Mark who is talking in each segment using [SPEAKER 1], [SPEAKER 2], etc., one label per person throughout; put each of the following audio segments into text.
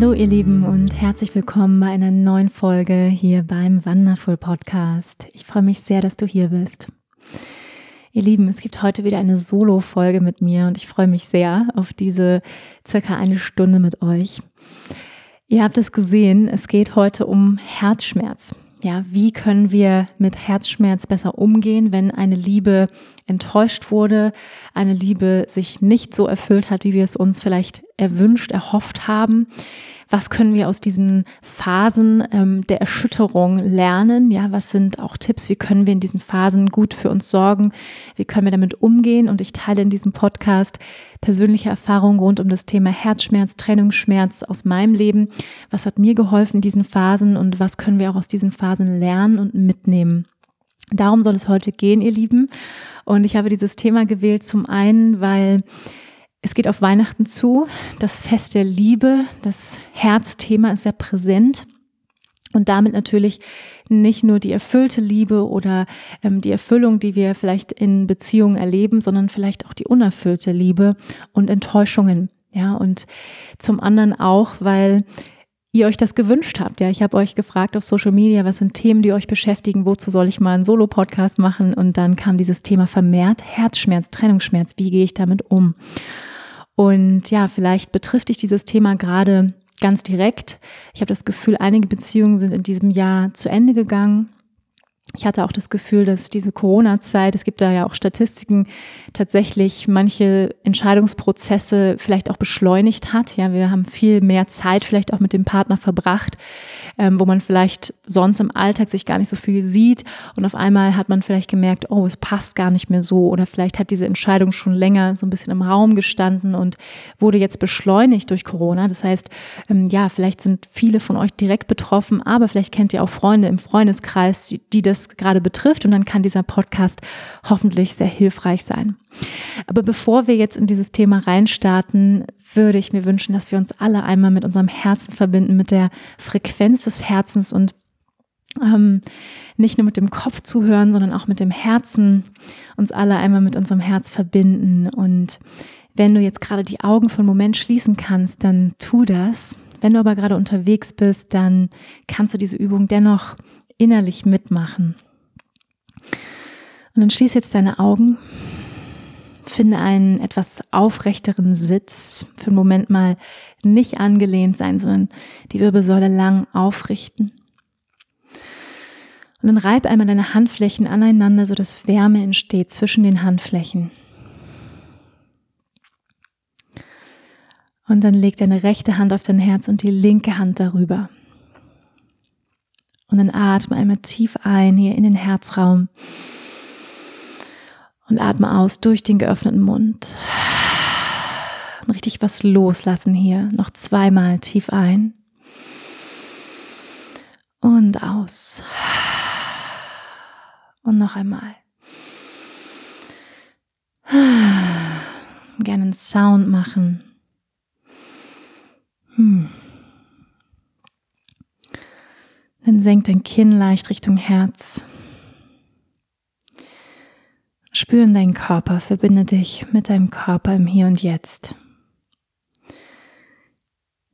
[SPEAKER 1] Hallo ihr Lieben und herzlich willkommen bei einer neuen Folge hier beim Wonderful Podcast. Ich freue mich sehr, dass du hier bist. Ihr Lieben, es gibt heute wieder eine Solo-Folge mit mir und ich freue mich sehr auf diese circa eine Stunde mit euch. Ihr habt es gesehen, es geht heute um Herzschmerz. Ja, wie können wir mit Herzschmerz besser umgehen, wenn eine Liebe enttäuscht wurde, eine Liebe sich nicht so erfüllt hat, wie wir es uns vielleicht erwünscht, erhofft haben? Was können wir aus diesen Phasen ähm, der Erschütterung lernen? Ja, was sind auch Tipps? Wie können wir in diesen Phasen gut für uns sorgen? Wie können wir damit umgehen? Und ich teile in diesem Podcast persönliche Erfahrungen rund um das Thema Herzschmerz, Trennungsschmerz aus meinem Leben. Was hat mir geholfen in diesen Phasen und was können wir auch aus diesen Phasen lernen und mitnehmen? Darum soll es heute gehen, ihr Lieben. Und ich habe dieses Thema gewählt zum einen, weil es geht auf Weihnachten zu, das Fest der Liebe, das Herzthema ist sehr präsent und damit natürlich nicht nur die erfüllte Liebe oder ähm, die Erfüllung, die wir vielleicht in Beziehungen erleben, sondern vielleicht auch die unerfüllte Liebe und Enttäuschungen. Ja, und zum anderen auch, weil ihr euch das gewünscht habt. Ja, ich habe euch gefragt auf Social Media, was sind Themen, die euch beschäftigen, wozu soll ich mal einen Solo-Podcast machen? Und dann kam dieses Thema vermehrt Herzschmerz, Trennungsschmerz. Wie gehe ich damit um? Und ja, vielleicht betrifft dich dieses Thema gerade ganz direkt. Ich habe das Gefühl, einige Beziehungen sind in diesem Jahr zu Ende gegangen. Ich hatte auch das Gefühl, dass diese Corona-Zeit, es gibt da ja auch Statistiken, tatsächlich manche Entscheidungsprozesse vielleicht auch beschleunigt hat. Ja, wir haben viel mehr Zeit vielleicht auch mit dem Partner verbracht, ähm, wo man vielleicht sonst im Alltag sich gar nicht so viel sieht und auf einmal hat man vielleicht gemerkt, oh, es passt gar nicht mehr so oder vielleicht hat diese Entscheidung schon länger so ein bisschen im Raum gestanden und wurde jetzt beschleunigt durch Corona. Das heißt, ähm, ja, vielleicht sind viele von euch direkt betroffen, aber vielleicht kennt ihr auch Freunde im Freundeskreis, die, die das gerade betrifft und dann kann dieser Podcast hoffentlich sehr hilfreich sein. Aber bevor wir jetzt in dieses Thema reinstarten, würde ich mir wünschen, dass wir uns alle einmal mit unserem Herzen verbinden, mit der Frequenz des Herzens und ähm, nicht nur mit dem Kopf zuhören, sondern auch mit dem Herzen, uns alle einmal mit unserem Herz verbinden. Und wenn du jetzt gerade die Augen für einen Moment schließen kannst, dann tu das. Wenn du aber gerade unterwegs bist, dann kannst du diese Übung dennoch innerlich mitmachen. Und dann schließ jetzt deine Augen, finde einen etwas aufrechteren Sitz, für einen Moment mal nicht angelehnt sein, sondern die Wirbelsäule lang aufrichten. Und dann reib einmal deine Handflächen aneinander, sodass Wärme entsteht zwischen den Handflächen. Und dann leg deine rechte Hand auf dein Herz und die linke Hand darüber. Und dann atme einmal tief ein hier in den Herzraum. Und atme aus durch den geöffneten Mund. Und richtig was loslassen hier. Noch zweimal tief ein. Und aus. Und noch einmal. Gerne einen Sound machen. Hm. Dann senk dein Kinn leicht Richtung Herz. Spür in deinen Körper, verbinde dich mit deinem Körper im Hier und Jetzt.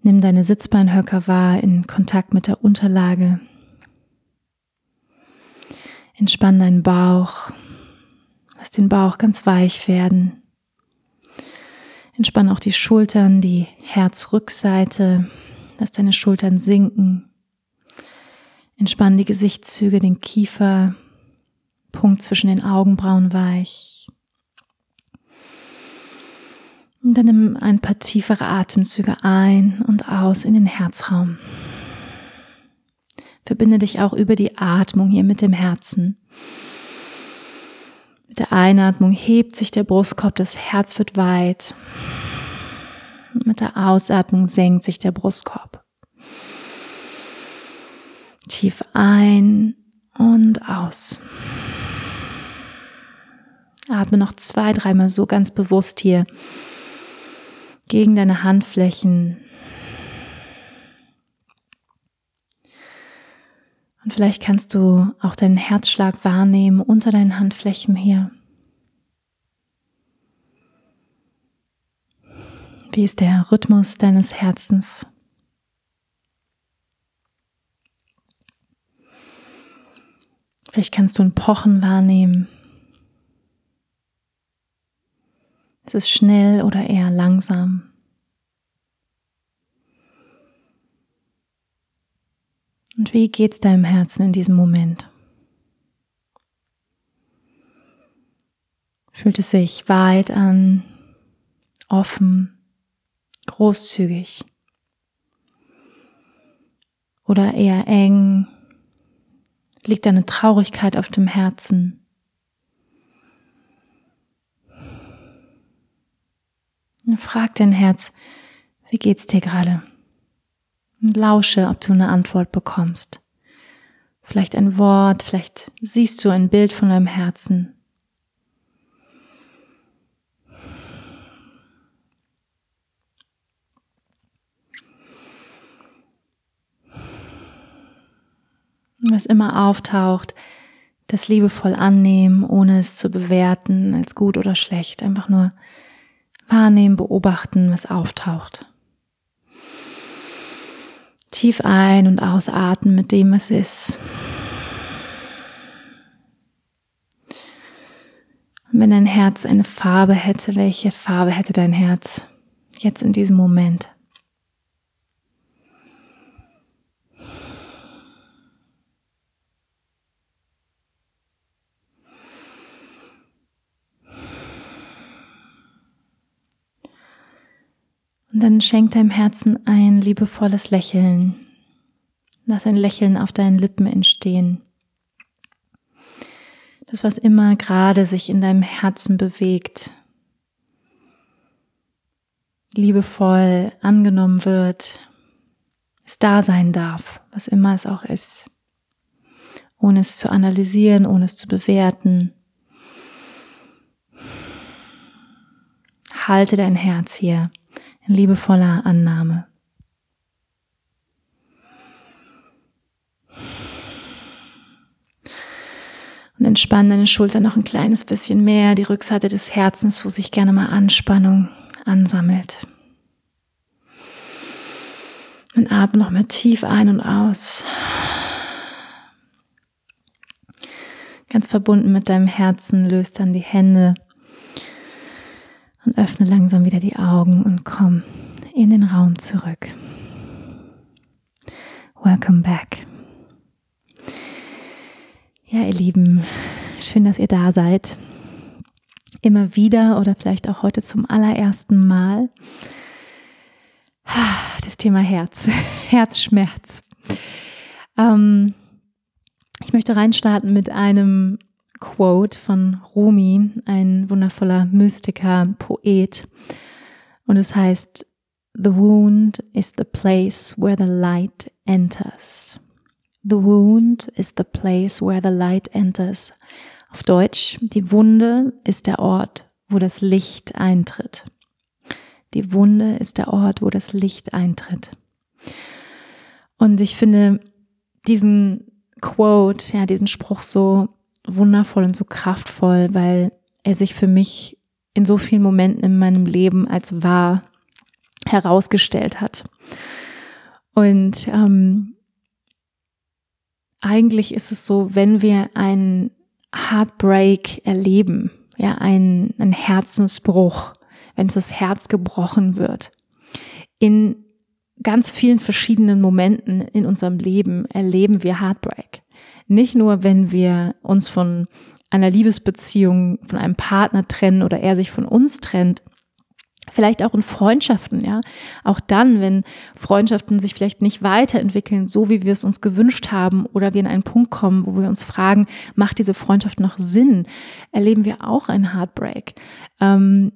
[SPEAKER 1] Nimm deine Sitzbeinhöcker wahr in Kontakt mit der Unterlage. Entspann deinen Bauch. Lass den Bauch ganz weich werden. Entspann auch die Schultern, die Herzrückseite. Lass deine Schultern sinken. Entspann die Gesichtszüge, den Kiefer, Punkt zwischen den Augenbrauen weich. Und dann nimm ein paar tiefere Atemzüge ein und aus in den Herzraum. Verbinde dich auch über die Atmung hier mit dem Herzen. Mit der Einatmung hebt sich der Brustkorb, das Herz wird weit. Mit der Ausatmung senkt sich der Brustkorb. Tief ein und aus. Atme noch zwei, dreimal so ganz bewusst hier gegen deine Handflächen. Und vielleicht kannst du auch deinen Herzschlag wahrnehmen unter deinen Handflächen hier. Wie ist der Rhythmus deines Herzens? Vielleicht kannst du ein Pochen wahrnehmen. Ist es schnell oder eher langsam? Und wie geht's deinem Herzen in diesem Moment? Fühlt es sich weit an, offen, großzügig? Oder eher eng? Liegt eine Traurigkeit auf dem Herzen? Frag dein Herz, wie geht's dir gerade? Und lausche, ob du eine Antwort bekommst. Vielleicht ein Wort, vielleicht siehst du ein Bild von deinem Herzen. Was immer auftaucht, das liebevoll annehmen, ohne es zu bewerten als gut oder schlecht. Einfach nur wahrnehmen, beobachten, was auftaucht. Tief ein- und ausatmen mit dem, was ist. Und wenn dein Herz eine Farbe hätte, welche Farbe hätte dein Herz jetzt in diesem Moment? Und dann schenk deinem Herzen ein liebevolles Lächeln. Lass ein Lächeln auf deinen Lippen entstehen. Das, was immer gerade sich in deinem Herzen bewegt, liebevoll angenommen wird, es da sein darf, was immer es auch ist, ohne es zu analysieren, ohne es zu bewerten. Halte dein Herz hier in liebevoller Annahme. Und entspann deine Schulter noch ein kleines bisschen mehr, die Rückseite des Herzens, wo sich gerne mal Anspannung ansammelt. Und atme noch mal tief ein und aus. Ganz verbunden mit deinem Herzen löst dann die Hände und öffne langsam wieder die Augen und komm in den Raum zurück. Welcome back. Ja, ihr Lieben, schön, dass ihr da seid. Immer wieder oder vielleicht auch heute zum allerersten Mal. Das Thema Herz, Herzschmerz. Ähm, ich möchte reinstarten mit einem Quote von Rumi, ein wundervoller Mystiker, Poet. Und es heißt, The wound is the place where the light enters. The wound is the place where the light enters. Auf Deutsch, die Wunde ist der Ort, wo das Licht eintritt. Die Wunde ist der Ort, wo das Licht eintritt. Und ich finde diesen Quote, ja, diesen Spruch so wundervoll und so kraftvoll, weil er sich für mich in so vielen Momenten in meinem Leben als wahr herausgestellt hat. Und ähm, eigentlich ist es so, wenn wir einen Heartbreak erleben, ja, einen, einen Herzensbruch, wenn das Herz gebrochen wird, in ganz vielen verschiedenen Momenten in unserem Leben erleben wir Heartbreak. Nicht nur, wenn wir uns von einer Liebesbeziehung, von einem Partner trennen oder er sich von uns trennt, Vielleicht auch in Freundschaften, ja. Auch dann, wenn Freundschaften sich vielleicht nicht weiterentwickeln, so wie wir es uns gewünscht haben, oder wir in einen Punkt kommen, wo wir uns fragen, macht diese Freundschaft noch Sinn, erleben wir auch einen Heartbreak. Ähm,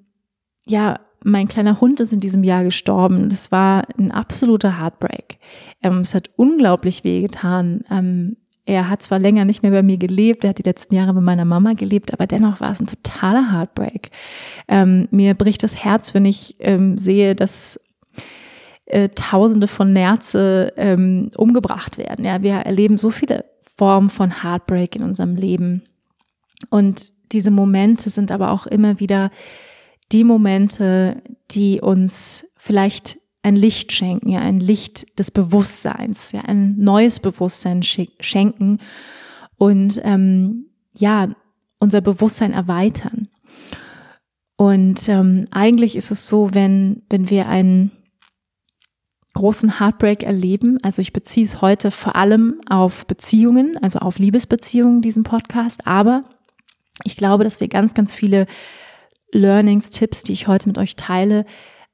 [SPEAKER 1] ja, mein kleiner Hund ist in diesem Jahr gestorben. Das war ein absoluter Heartbreak. Ähm, es hat unglaublich wehgetan. Ähm, er hat zwar länger nicht mehr bei mir gelebt, er hat die letzten Jahre bei meiner Mama gelebt, aber dennoch war es ein totaler Heartbreak. Ähm, mir bricht das Herz, wenn ich ähm, sehe, dass äh, Tausende von Nerze ähm, umgebracht werden. Ja, wir erleben so viele Formen von Heartbreak in unserem Leben. Und diese Momente sind aber auch immer wieder die Momente, die uns vielleicht ein Licht schenken, ja, ein Licht des Bewusstseins, ja, ein neues Bewusstsein schenken und ähm, ja, unser Bewusstsein erweitern. Und ähm, eigentlich ist es so, wenn, wenn wir einen großen Heartbreak erleben, also ich beziehe es heute vor allem auf Beziehungen, also auf Liebesbeziehungen, diesen Podcast, aber ich glaube, dass wir ganz, ganz viele Learnings, Tipps, die ich heute mit euch teile,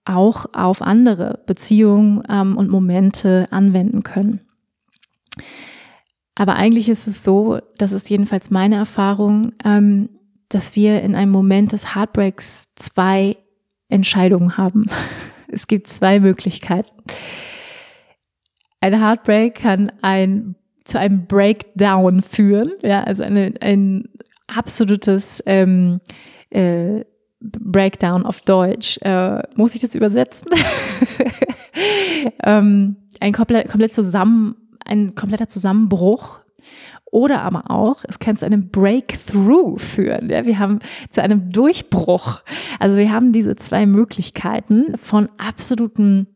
[SPEAKER 1] auch auf andere Beziehungen ähm, und Momente anwenden können. Aber eigentlich ist es so, das ist jedenfalls meine Erfahrung, ähm, dass wir in einem Moment des Heartbreaks zwei Entscheidungen haben. Es gibt zwei Möglichkeiten. Ein Heartbreak kann ein, zu einem Breakdown führen, ja, also eine, ein absolutes ähm, äh, Breakdown auf Deutsch. Äh, muss ich das übersetzen? ähm, ein komplett, komplett zusammen, ein kompletter Zusammenbruch. Oder aber auch, es kann zu einem Breakthrough führen. Ja? Wir haben zu einem Durchbruch. Also wir haben diese zwei Möglichkeiten von absoluten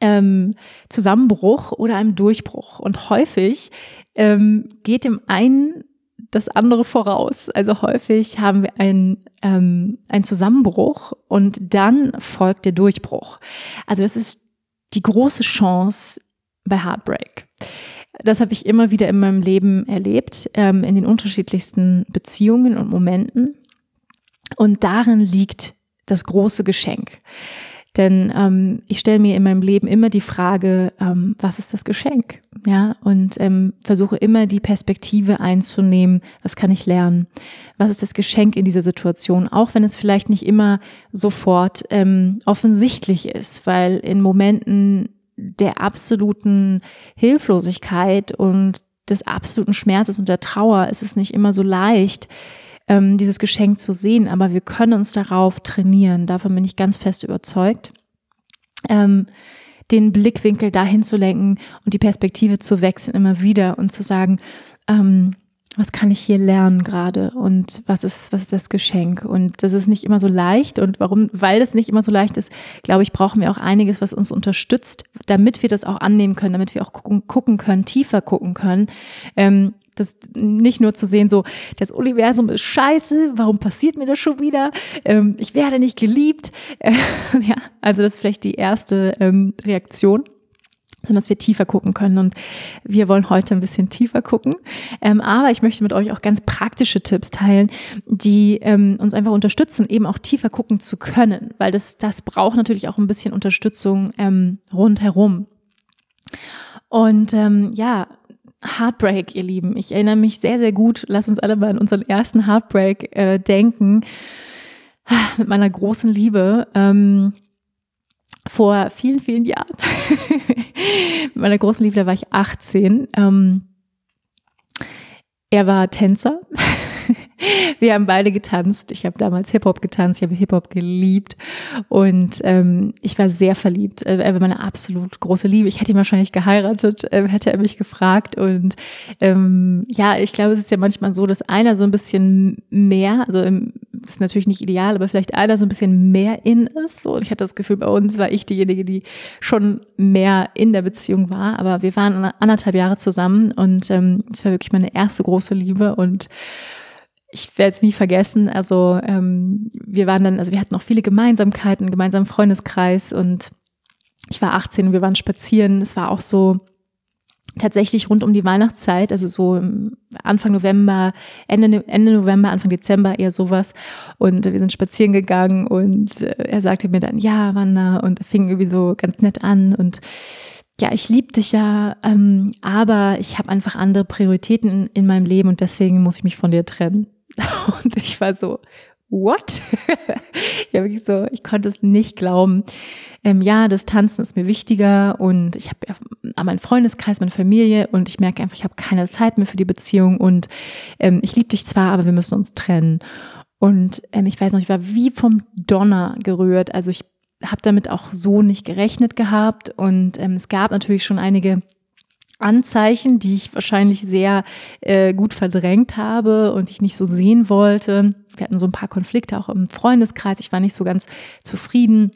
[SPEAKER 1] ähm, Zusammenbruch oder einem Durchbruch. Und häufig ähm, geht dem einen das andere voraus. Also häufig haben wir einen, ähm, einen Zusammenbruch und dann folgt der Durchbruch. Also das ist die große Chance bei Heartbreak. Das habe ich immer wieder in meinem Leben erlebt, ähm, in den unterschiedlichsten Beziehungen und Momenten. Und darin liegt das große Geschenk. Denn ähm, ich stelle mir in meinem Leben immer die Frage, ähm, was ist das Geschenk? Ja, und ähm, versuche immer die Perspektive einzunehmen, was kann ich lernen? Was ist das Geschenk in dieser Situation? Auch wenn es vielleicht nicht immer sofort ähm, offensichtlich ist, weil in Momenten der absoluten Hilflosigkeit und des absoluten Schmerzes und der Trauer ist es nicht immer so leicht, ähm, dieses Geschenk zu sehen, aber wir können uns darauf trainieren. Davon bin ich ganz fest überzeugt. Ähm, den Blickwinkel dahin zu lenken und die Perspektive zu wechseln immer wieder und zu sagen, ähm, was kann ich hier lernen gerade und was ist, was ist das Geschenk? Und das ist nicht immer so leicht. Und warum, weil das nicht immer so leicht ist, glaube ich, brauchen wir auch einiges, was uns unterstützt, damit wir das auch annehmen können, damit wir auch gucken, gucken können, tiefer gucken können. Ähm, das nicht nur zu sehen, so, das Universum ist scheiße, warum passiert mir das schon wieder? Ähm, ich werde nicht geliebt. Äh, ja, also das ist vielleicht die erste ähm, Reaktion sondern dass wir tiefer gucken können. Und wir wollen heute ein bisschen tiefer gucken. Ähm, aber ich möchte mit euch auch ganz praktische Tipps teilen, die ähm, uns einfach unterstützen, eben auch tiefer gucken zu können, weil das, das braucht natürlich auch ein bisschen Unterstützung ähm, rundherum. Und ähm, ja, Heartbreak, ihr Lieben. Ich erinnere mich sehr, sehr gut. Lass uns alle mal an unseren ersten Heartbreak äh, denken. Mit meiner großen Liebe. Ähm, vor vielen, vielen Jahren. Mit meiner großen Liebe, da war ich 18. Ähm, er war Tänzer. wir haben beide getanzt. Ich habe damals Hip-Hop getanzt, ich habe Hip-Hop geliebt und ähm, ich war sehr verliebt. Äh, er war meine absolut große Liebe. Ich hätte ihn wahrscheinlich geheiratet, äh, hätte er mich gefragt. Und ähm, ja, ich glaube, es ist ja manchmal so, dass einer so ein bisschen mehr, also im, ist natürlich nicht ideal, aber vielleicht einer so ein bisschen mehr in ist. So, und ich hatte das Gefühl, bei uns war ich diejenige, die schon mehr in der Beziehung war. Aber wir waren anderthalb Jahre zusammen und ähm, es war wirklich meine erste große Liebe und ich werde es nie vergessen. Also ähm, wir waren dann, also wir hatten noch viele Gemeinsamkeiten, einen gemeinsamen Freundeskreis und ich war 18 und wir waren spazieren. Es war auch so tatsächlich rund um die Weihnachtszeit, also so Anfang November, Ende, Ende November, Anfang Dezember eher sowas. Und wir sind spazieren gegangen und äh, er sagte mir dann, ja, Wanda, und fing irgendwie so ganz nett an und ja, ich liebe dich ja, ähm, aber ich habe einfach andere Prioritäten in, in meinem Leben und deswegen muss ich mich von dir trennen. Und ich war so, what? ja, wirklich so, ich konnte es nicht glauben. Ähm, ja, das Tanzen ist mir wichtiger und ich habe ja meinen Freundeskreis, meine Familie und ich merke einfach, ich habe keine Zeit mehr für die Beziehung und ähm, ich liebe dich zwar, aber wir müssen uns trennen. Und ähm, ich weiß noch, ich war wie vom Donner gerührt. Also ich habe damit auch so nicht gerechnet gehabt und ähm, es gab natürlich schon einige Anzeichen, die ich wahrscheinlich sehr äh, gut verdrängt habe und ich nicht so sehen wollte. Wir hatten so ein paar Konflikte auch im Freundeskreis. Ich war nicht so ganz zufrieden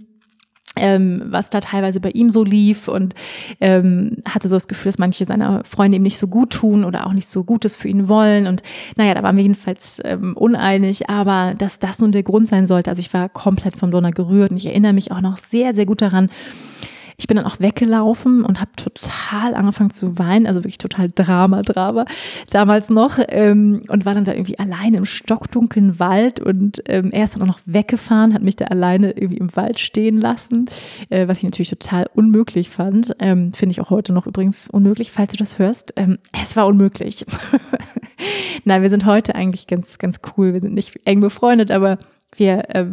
[SPEAKER 1] ähm, was da teilweise bei ihm so lief und ähm, hatte so das Gefühl, dass manche seiner Freunde ihm nicht so gut tun oder auch nicht so Gutes für ihn wollen. Und naja, da waren wir jedenfalls ähm, uneinig, aber dass das nun der Grund sein sollte. Also ich war komplett vom Donner gerührt und ich erinnere mich auch noch sehr, sehr gut daran, ich bin dann auch weggelaufen und habe total angefangen zu weinen, also wirklich total Drama, Drama damals noch ähm, und war dann da irgendwie alleine im stockdunklen Wald und ähm, er ist dann auch noch weggefahren, hat mich da alleine irgendwie im Wald stehen lassen, äh, was ich natürlich total unmöglich fand. Ähm, Finde ich auch heute noch übrigens unmöglich, falls du das hörst. Ähm, es war unmöglich. Nein, wir sind heute eigentlich ganz, ganz cool. Wir sind nicht eng befreundet, aber wir, äh,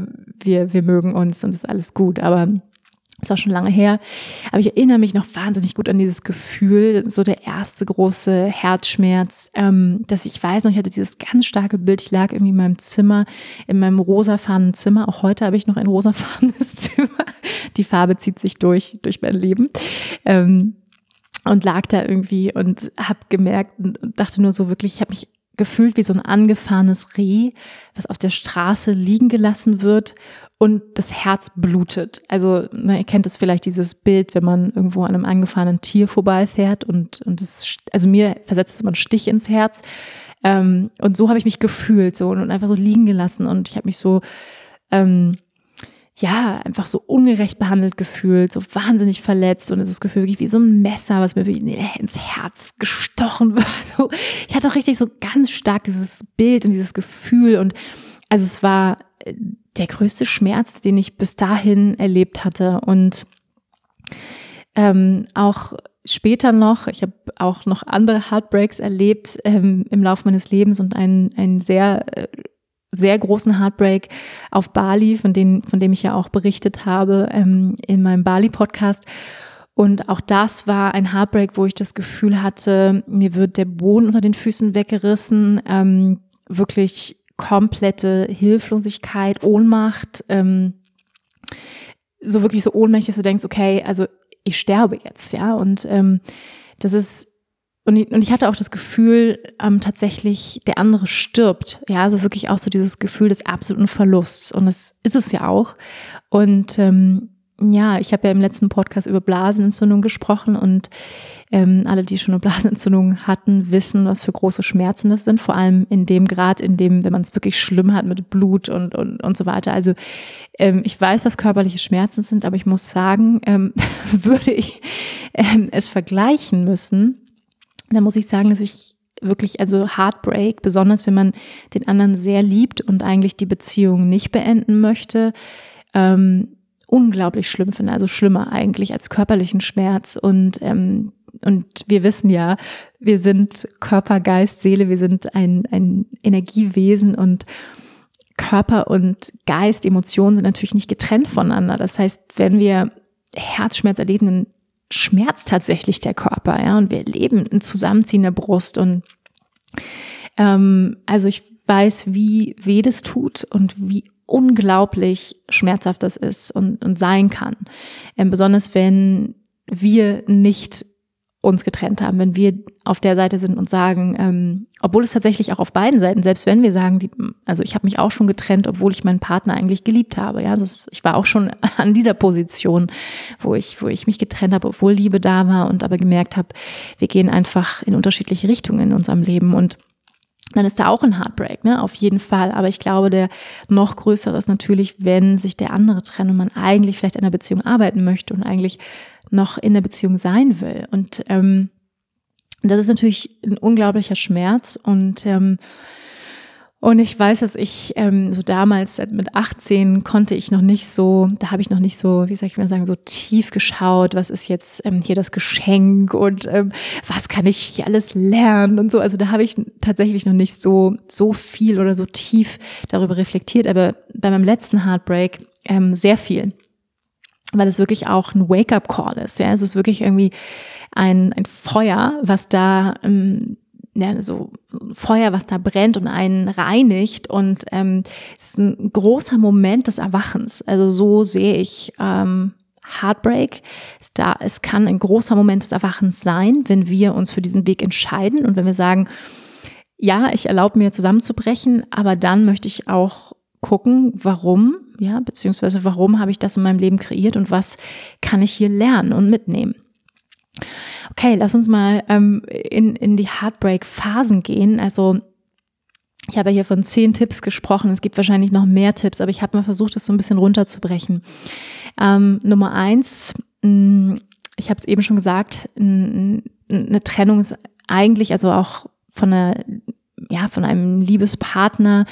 [SPEAKER 1] wir, wir mögen uns und ist alles gut. Aber ist auch schon lange her. Aber ich erinnere mich noch wahnsinnig gut an dieses Gefühl, so der erste große Herzschmerz, ähm, dass ich weiß noch, ich hatte dieses ganz starke Bild. Ich lag irgendwie in meinem Zimmer, in meinem rosafarbenen Zimmer. Auch heute habe ich noch ein rosafarbenes Zimmer. Die Farbe zieht sich durch, durch mein Leben. Ähm, und lag da irgendwie und habe gemerkt und dachte nur so wirklich, ich habe mich gefühlt wie so ein angefahrenes Reh, was auf der Straße liegen gelassen wird und das Herz blutet. Also na, ihr kennt es vielleicht dieses Bild, wenn man irgendwo an einem angefahrenen Tier vorbeifährt und und das, also mir versetzt es immer einen Stich ins Herz. Ähm, und so habe ich mich gefühlt so und einfach so liegen gelassen und ich habe mich so ähm, ja, einfach so ungerecht behandelt gefühlt, so wahnsinnig verletzt und es ist das Gefühl wirklich wie so ein Messer, was mir ins Herz gestochen wird. So, ich hatte auch richtig so ganz stark dieses Bild und dieses Gefühl und also es war der größte Schmerz, den ich bis dahin erlebt hatte. Und ähm, auch später noch, ich habe auch noch andere Heartbreaks erlebt ähm, im Laufe meines Lebens und einen, einen sehr, äh, sehr großen Heartbreak auf Bali, von, dem, von dem ich ja auch berichtet habe ähm, in meinem Bali-Podcast. Und auch das war ein Heartbreak, wo ich das Gefühl hatte, mir wird der Boden unter den Füßen weggerissen, ähm, wirklich komplette Hilflosigkeit, Ohnmacht, ähm, so wirklich so ohnmächtig, dass du denkst, okay, also ich sterbe jetzt, ja. Und ähm, das ist und ich, und ich hatte auch das Gefühl, ähm, tatsächlich, der andere stirbt. Ja, also wirklich auch so dieses Gefühl des absoluten Verlusts. Und das ist es ja auch. Und ähm, ja, ich habe ja im letzten Podcast über Blasenentzündung gesprochen und ähm, alle, die schon eine Blasenentzündung hatten, wissen, was für große Schmerzen das sind. Vor allem in dem Grad, in dem, wenn man es wirklich schlimm hat mit Blut und, und, und so weiter. Also ähm, ich weiß, was körperliche Schmerzen sind, aber ich muss sagen, ähm, würde ich ähm, es vergleichen müssen, dann muss ich sagen, dass ich wirklich, also Heartbreak, besonders wenn man den anderen sehr liebt und eigentlich die Beziehung nicht beenden möchte, ähm, unglaublich schlimm finde, also schlimmer eigentlich als körperlichen Schmerz. Und, ähm, und wir wissen ja, wir sind Körper, Geist, Seele, wir sind ein, ein Energiewesen und Körper und Geist, Emotionen sind natürlich nicht getrennt voneinander. Das heißt, wenn wir Herzschmerz erleben, dann schmerzt tatsächlich der Körper, ja, und wir erleben ein Zusammenziehen der Brust und ähm, also ich weiß, wie weh das tut und wie unglaublich schmerzhaft das ist und, und sein kann. Ähm, besonders wenn wir nicht uns getrennt haben, wenn wir auf der Seite sind und sagen, ähm, obwohl es tatsächlich auch auf beiden Seiten, selbst wenn wir sagen, die, also ich habe mich auch schon getrennt, obwohl ich meinen Partner eigentlich geliebt habe. Ja, also ich war auch schon an dieser Position, wo ich, wo ich mich getrennt habe, obwohl Liebe da war und aber gemerkt habe, wir gehen einfach in unterschiedliche Richtungen in unserem Leben und dann ist da auch ein Heartbreak, ne? Auf jeden Fall. Aber ich glaube, der noch größere ist natürlich, wenn sich der andere trennt und man eigentlich vielleicht in der Beziehung arbeiten möchte und eigentlich noch in der Beziehung sein will. Und ähm, das ist natürlich ein unglaublicher Schmerz und ähm, und ich weiß, dass ich ähm, so damals mit 18 konnte ich noch nicht so, da habe ich noch nicht so, wie soll ich mal sagen, so tief geschaut, was ist jetzt ähm, hier das Geschenk und ähm, was kann ich hier alles lernen und so. Also da habe ich tatsächlich noch nicht so so viel oder so tief darüber reflektiert, aber bei meinem letzten Heartbreak ähm, sehr viel, weil es wirklich auch ein Wake-up-Call ist. Ja, es ist wirklich irgendwie ein, ein Feuer, was da ähm, ja, so Feuer, was da brennt und einen reinigt. Und ähm, es ist ein großer Moment des Erwachens. Also so sehe ich ähm, Heartbreak. Es, da, es kann ein großer Moment des Erwachens sein, wenn wir uns für diesen Weg entscheiden und wenn wir sagen, ja, ich erlaube mir zusammenzubrechen, aber dann möchte ich auch gucken, warum, ja, beziehungsweise warum habe ich das in meinem Leben kreiert und was kann ich hier lernen und mitnehmen. Okay, lass uns mal ähm, in, in die Heartbreak-Phasen gehen. Also ich habe ja hier von zehn Tipps gesprochen. Es gibt wahrscheinlich noch mehr Tipps, aber ich habe mal versucht, das so ein bisschen runterzubrechen. Ähm, Nummer eins, mm, ich habe es eben schon gesagt, eine Trennung ist eigentlich, also auch von einer, ja, von einem Liebespartner,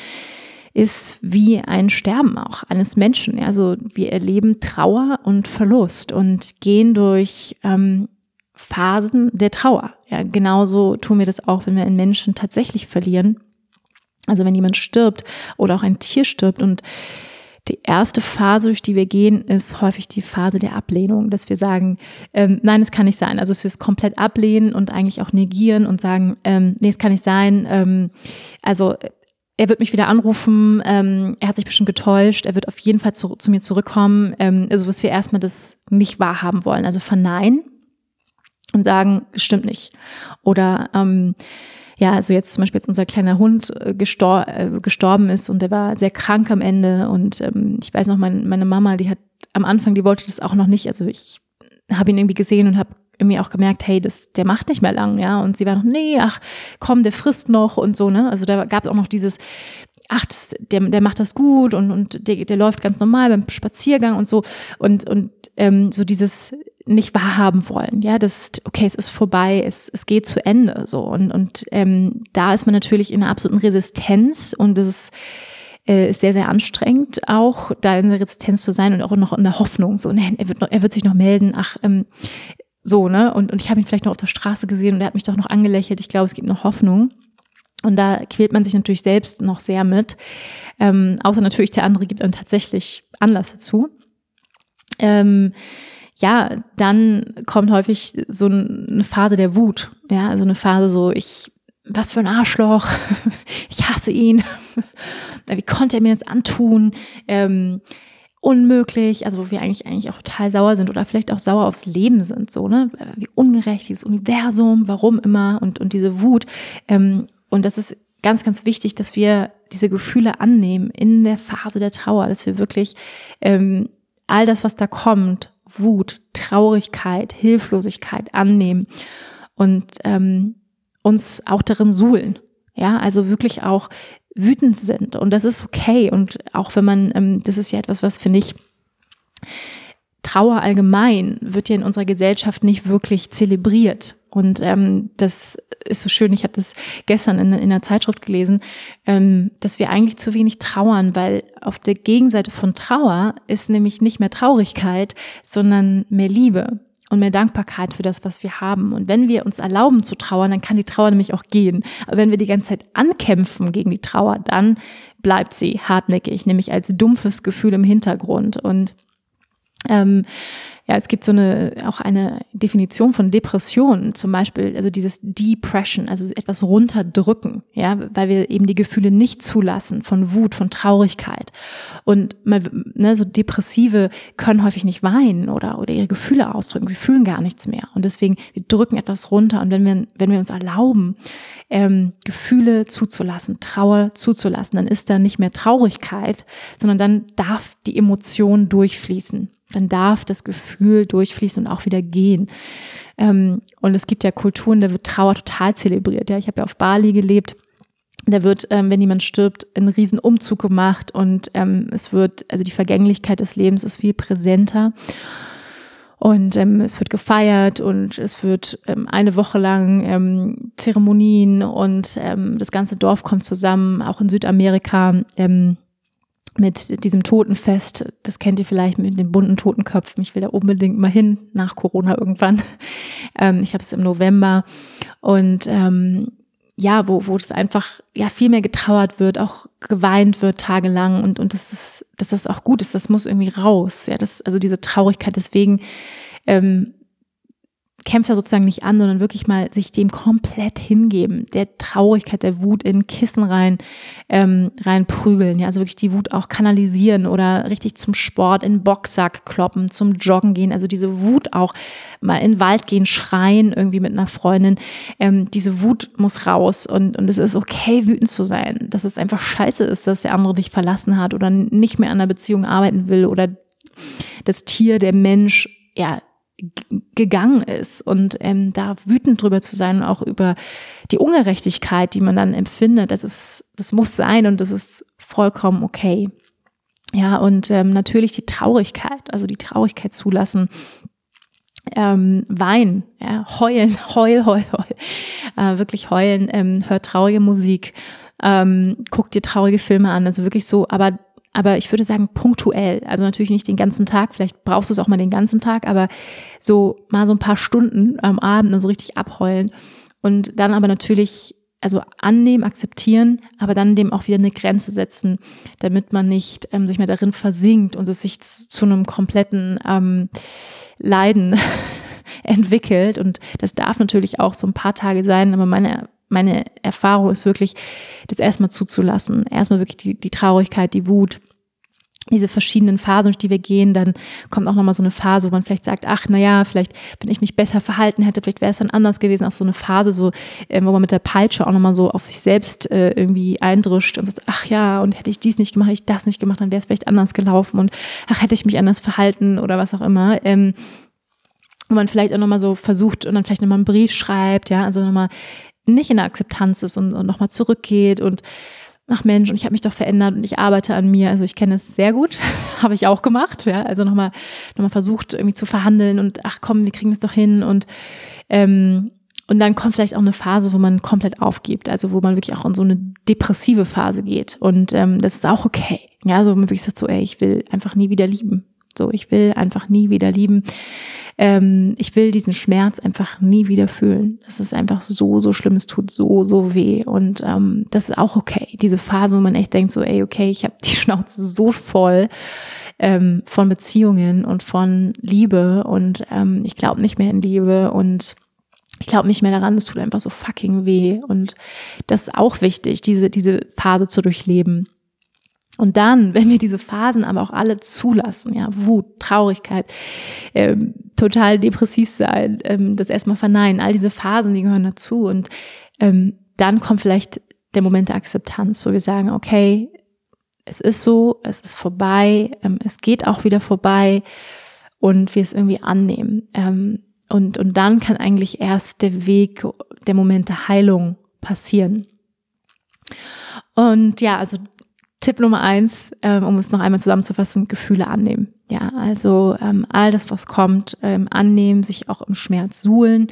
[SPEAKER 1] ist wie ein Sterben auch eines Menschen. Also wir erleben Trauer und Verlust und gehen durch ähm, Phasen der Trauer. Ja, genauso tun wir das auch, wenn wir einen Menschen tatsächlich verlieren. Also wenn jemand stirbt oder auch ein Tier stirbt und die erste Phase, durch die wir gehen, ist häufig die Phase der Ablehnung, dass wir sagen, ähm, nein, es kann nicht sein. Also dass wir es komplett ablehnen und eigentlich auch negieren und sagen, ähm, nee, es kann nicht sein. Ähm, also er wird mich wieder anrufen, ähm, er hat sich bestimmt getäuscht, er wird auf jeden Fall zu, zu mir zurückkommen. Ähm, also was wir erstmal das nicht wahrhaben wollen. Also verneinen und sagen, stimmt nicht. Oder ähm, ja, also jetzt zum Beispiel jetzt unser kleiner Hund äh, gestor also gestorben ist und der war sehr krank am Ende und ähm, ich weiß noch, mein, meine Mama, die hat am Anfang, die wollte das auch noch nicht, also ich habe ihn irgendwie gesehen und habe irgendwie auch gemerkt, hey, das, der macht nicht mehr lang, ja, und sie war noch, nee, ach, komm, der frisst noch und so, ne, also da gab es auch noch dieses, ach, das, der, der macht das gut und, und der, der läuft ganz normal beim Spaziergang und so. Und, und ähm, so dieses, nicht wahrhaben wollen. Ja, das, okay, es ist vorbei, es, es geht zu Ende. So. Und, und ähm, da ist man natürlich in einer absoluten Resistenz und das ist, äh, ist sehr, sehr anstrengend, auch da in der Resistenz zu sein und auch noch in der Hoffnung. So, nee, er wird, noch, er wird sich noch melden, ach, ähm, so, ne? Und, und ich habe ihn vielleicht noch auf der Straße gesehen und er hat mich doch noch angelächelt. Ich glaube, es gibt noch Hoffnung. Und da quält man sich natürlich selbst noch sehr mit. Ähm, außer natürlich, der andere gibt dann tatsächlich Anlass dazu. Ähm, ja, dann kommt häufig so eine Phase der Wut. Ja, also eine Phase so, ich, was für ein Arschloch, ich hasse ihn. Wie konnte er mir das antun? Ähm, unmöglich, also wo wir eigentlich eigentlich auch total sauer sind oder vielleicht auch sauer aufs Leben sind, so, ne? Wie ungerecht, dieses Universum, warum immer und, und diese Wut. Ähm, und das ist ganz, ganz wichtig, dass wir diese Gefühle annehmen in der Phase der Trauer, dass wir wirklich ähm, all das, was da kommt, Wut, Traurigkeit, Hilflosigkeit annehmen und ähm, uns auch darin suhlen. Ja, also wirklich auch wütend sind und das ist okay und auch wenn man, ähm, das ist ja etwas, was finde ich Trauer allgemein wird ja in unserer Gesellschaft nicht wirklich zelebriert. Und ähm, das ist so schön, ich habe das gestern in, in einer Zeitschrift gelesen, ähm, dass wir eigentlich zu wenig trauern, weil auf der Gegenseite von Trauer ist nämlich nicht mehr Traurigkeit, sondern mehr Liebe und mehr Dankbarkeit für das, was wir haben. Und wenn wir uns erlauben zu trauern, dann kann die Trauer nämlich auch gehen. Aber wenn wir die ganze Zeit ankämpfen gegen die Trauer, dann bleibt sie hartnäckig, nämlich als dumpfes Gefühl im Hintergrund. Und ähm, ja, es gibt so eine, auch eine Definition von Depression, zum Beispiel, also dieses Depression, also etwas runterdrücken, ja, weil wir eben die Gefühle nicht zulassen von Wut, von Traurigkeit. Und ne, so Depressive können häufig nicht weinen oder, oder ihre Gefühle ausdrücken. Sie fühlen gar nichts mehr. Und deswegen, wir drücken etwas runter. Und wenn wir, wenn wir uns erlauben, ähm, Gefühle zuzulassen, Trauer zuzulassen, dann ist da nicht mehr Traurigkeit, sondern dann darf die Emotion durchfließen dann darf das Gefühl durchfließen und auch wieder gehen. Ähm, und es gibt ja Kulturen, da wird Trauer total zelebriert. Ja, ich habe ja auf Bali gelebt. Da wird, ähm, wenn jemand stirbt, ein riesen Umzug gemacht und ähm, es wird, also die Vergänglichkeit des Lebens ist viel präsenter. Und ähm, es wird gefeiert und es wird ähm, eine Woche lang ähm, Zeremonien und ähm, das ganze Dorf kommt zusammen, auch in Südamerika. Ähm, mit diesem Totenfest, das kennt ihr vielleicht mit den bunten Totenköpfen. Ich will da unbedingt mal hin, nach Corona irgendwann. Ähm, ich habe es im November und ähm, ja, wo, wo es einfach ja viel mehr getrauert wird, auch geweint wird tagelang und, und das ist, dass das auch gut ist, das muss irgendwie raus. Ja, das, also diese Traurigkeit, deswegen ähm, kämpft er sozusagen nicht an, sondern wirklich mal sich dem komplett hingeben, der Traurigkeit, der Wut in Kissen rein, ähm, rein ja, also wirklich die Wut auch kanalisieren oder richtig zum Sport in Boxsack kloppen, zum Joggen gehen, also diese Wut auch mal in den Wald gehen, schreien irgendwie mit einer Freundin, ähm, diese Wut muss raus und, und es ist okay, wütend zu sein, dass es einfach scheiße ist, dass der andere dich verlassen hat oder nicht mehr an der Beziehung arbeiten will oder das Tier, der Mensch, ja, gegangen ist und ähm, da wütend drüber zu sein, auch über die Ungerechtigkeit, die man dann empfindet, das ist, das muss sein und das ist vollkommen okay. Ja, und ähm, natürlich die Traurigkeit, also die Traurigkeit zulassen, ähm, weinen, ja, heulen, heul, heul, heul, äh, wirklich heulen, ähm, hört traurige Musik, ähm, guckt dir traurige Filme an, also wirklich so, aber aber ich würde sagen punktuell. Also natürlich nicht den ganzen Tag, vielleicht brauchst du es auch mal den ganzen Tag, aber so mal so ein paar Stunden am Abend so richtig abheulen und dann aber natürlich also annehmen, akzeptieren, aber dann dem auch wieder eine Grenze setzen, damit man nicht ähm, sich mehr darin versinkt und es sich zu einem kompletten ähm, Leiden entwickelt. Und das darf natürlich auch so ein paar Tage sein, aber meine meine Erfahrung ist wirklich, das erstmal zuzulassen. Erstmal wirklich die, die Traurigkeit, die Wut, diese verschiedenen Phasen, durch die wir gehen, dann kommt auch nochmal so eine Phase, wo man vielleicht sagt, ach, na ja, vielleicht, wenn ich mich besser verhalten hätte, vielleicht wäre es dann anders gewesen. Auch so eine Phase, so, äh, wo man mit der Peitsche auch nochmal so auf sich selbst äh, irgendwie eindrischt und sagt, ach ja, und hätte ich dies nicht gemacht, hätte ich das nicht gemacht, dann wäre es vielleicht anders gelaufen und ach, hätte ich mich anders verhalten oder was auch immer. Ähm, wo man vielleicht auch nochmal so versucht und dann vielleicht nochmal einen Brief schreibt, ja, also nochmal nicht in der Akzeptanz ist und, und nochmal zurückgeht und ach Mensch, und ich habe mich doch verändert und ich arbeite an mir. Also ich kenne es sehr gut, habe ich auch gemacht. Ja, also nochmal noch mal versucht irgendwie zu verhandeln und ach komm, wir kriegen das doch hin und ähm, und dann kommt vielleicht auch eine Phase, wo man komplett aufgibt, also wo man wirklich auch in so eine depressive Phase geht. Und ähm, das ist auch okay. Ja, also man wirklich sagt so, ey, ich will einfach nie wieder lieben. So, ich will einfach nie wieder lieben. Ähm, ich will diesen Schmerz einfach nie wieder fühlen. Das ist einfach so, so schlimm. Es tut so, so weh. Und ähm, das ist auch okay. Diese Phase, wo man echt denkt, so, ey, okay, ich habe die Schnauze so voll ähm, von Beziehungen und von Liebe und ähm, ich glaube nicht mehr in Liebe und ich glaube nicht mehr daran, es tut einfach so fucking weh. Und das ist auch wichtig, diese, diese Phase zu durchleben. Und dann, wenn wir diese Phasen aber auch alle zulassen, ja, Wut, Traurigkeit, ähm, total depressiv sein, ähm, das erstmal verneinen, all diese Phasen, die gehören dazu. Und ähm, dann kommt vielleicht der Moment der Akzeptanz, wo wir sagen, okay, es ist so, es ist vorbei, ähm, es geht auch wieder vorbei und wir es irgendwie annehmen. Ähm, und, und dann kann eigentlich erst der Weg, der Moment der Heilung passieren. Und ja, also Tipp Nummer eins, ähm, um es noch einmal zusammenzufassen, Gefühle annehmen. Ja, also ähm, all das, was kommt, ähm, annehmen, sich auch im Schmerz suhlen,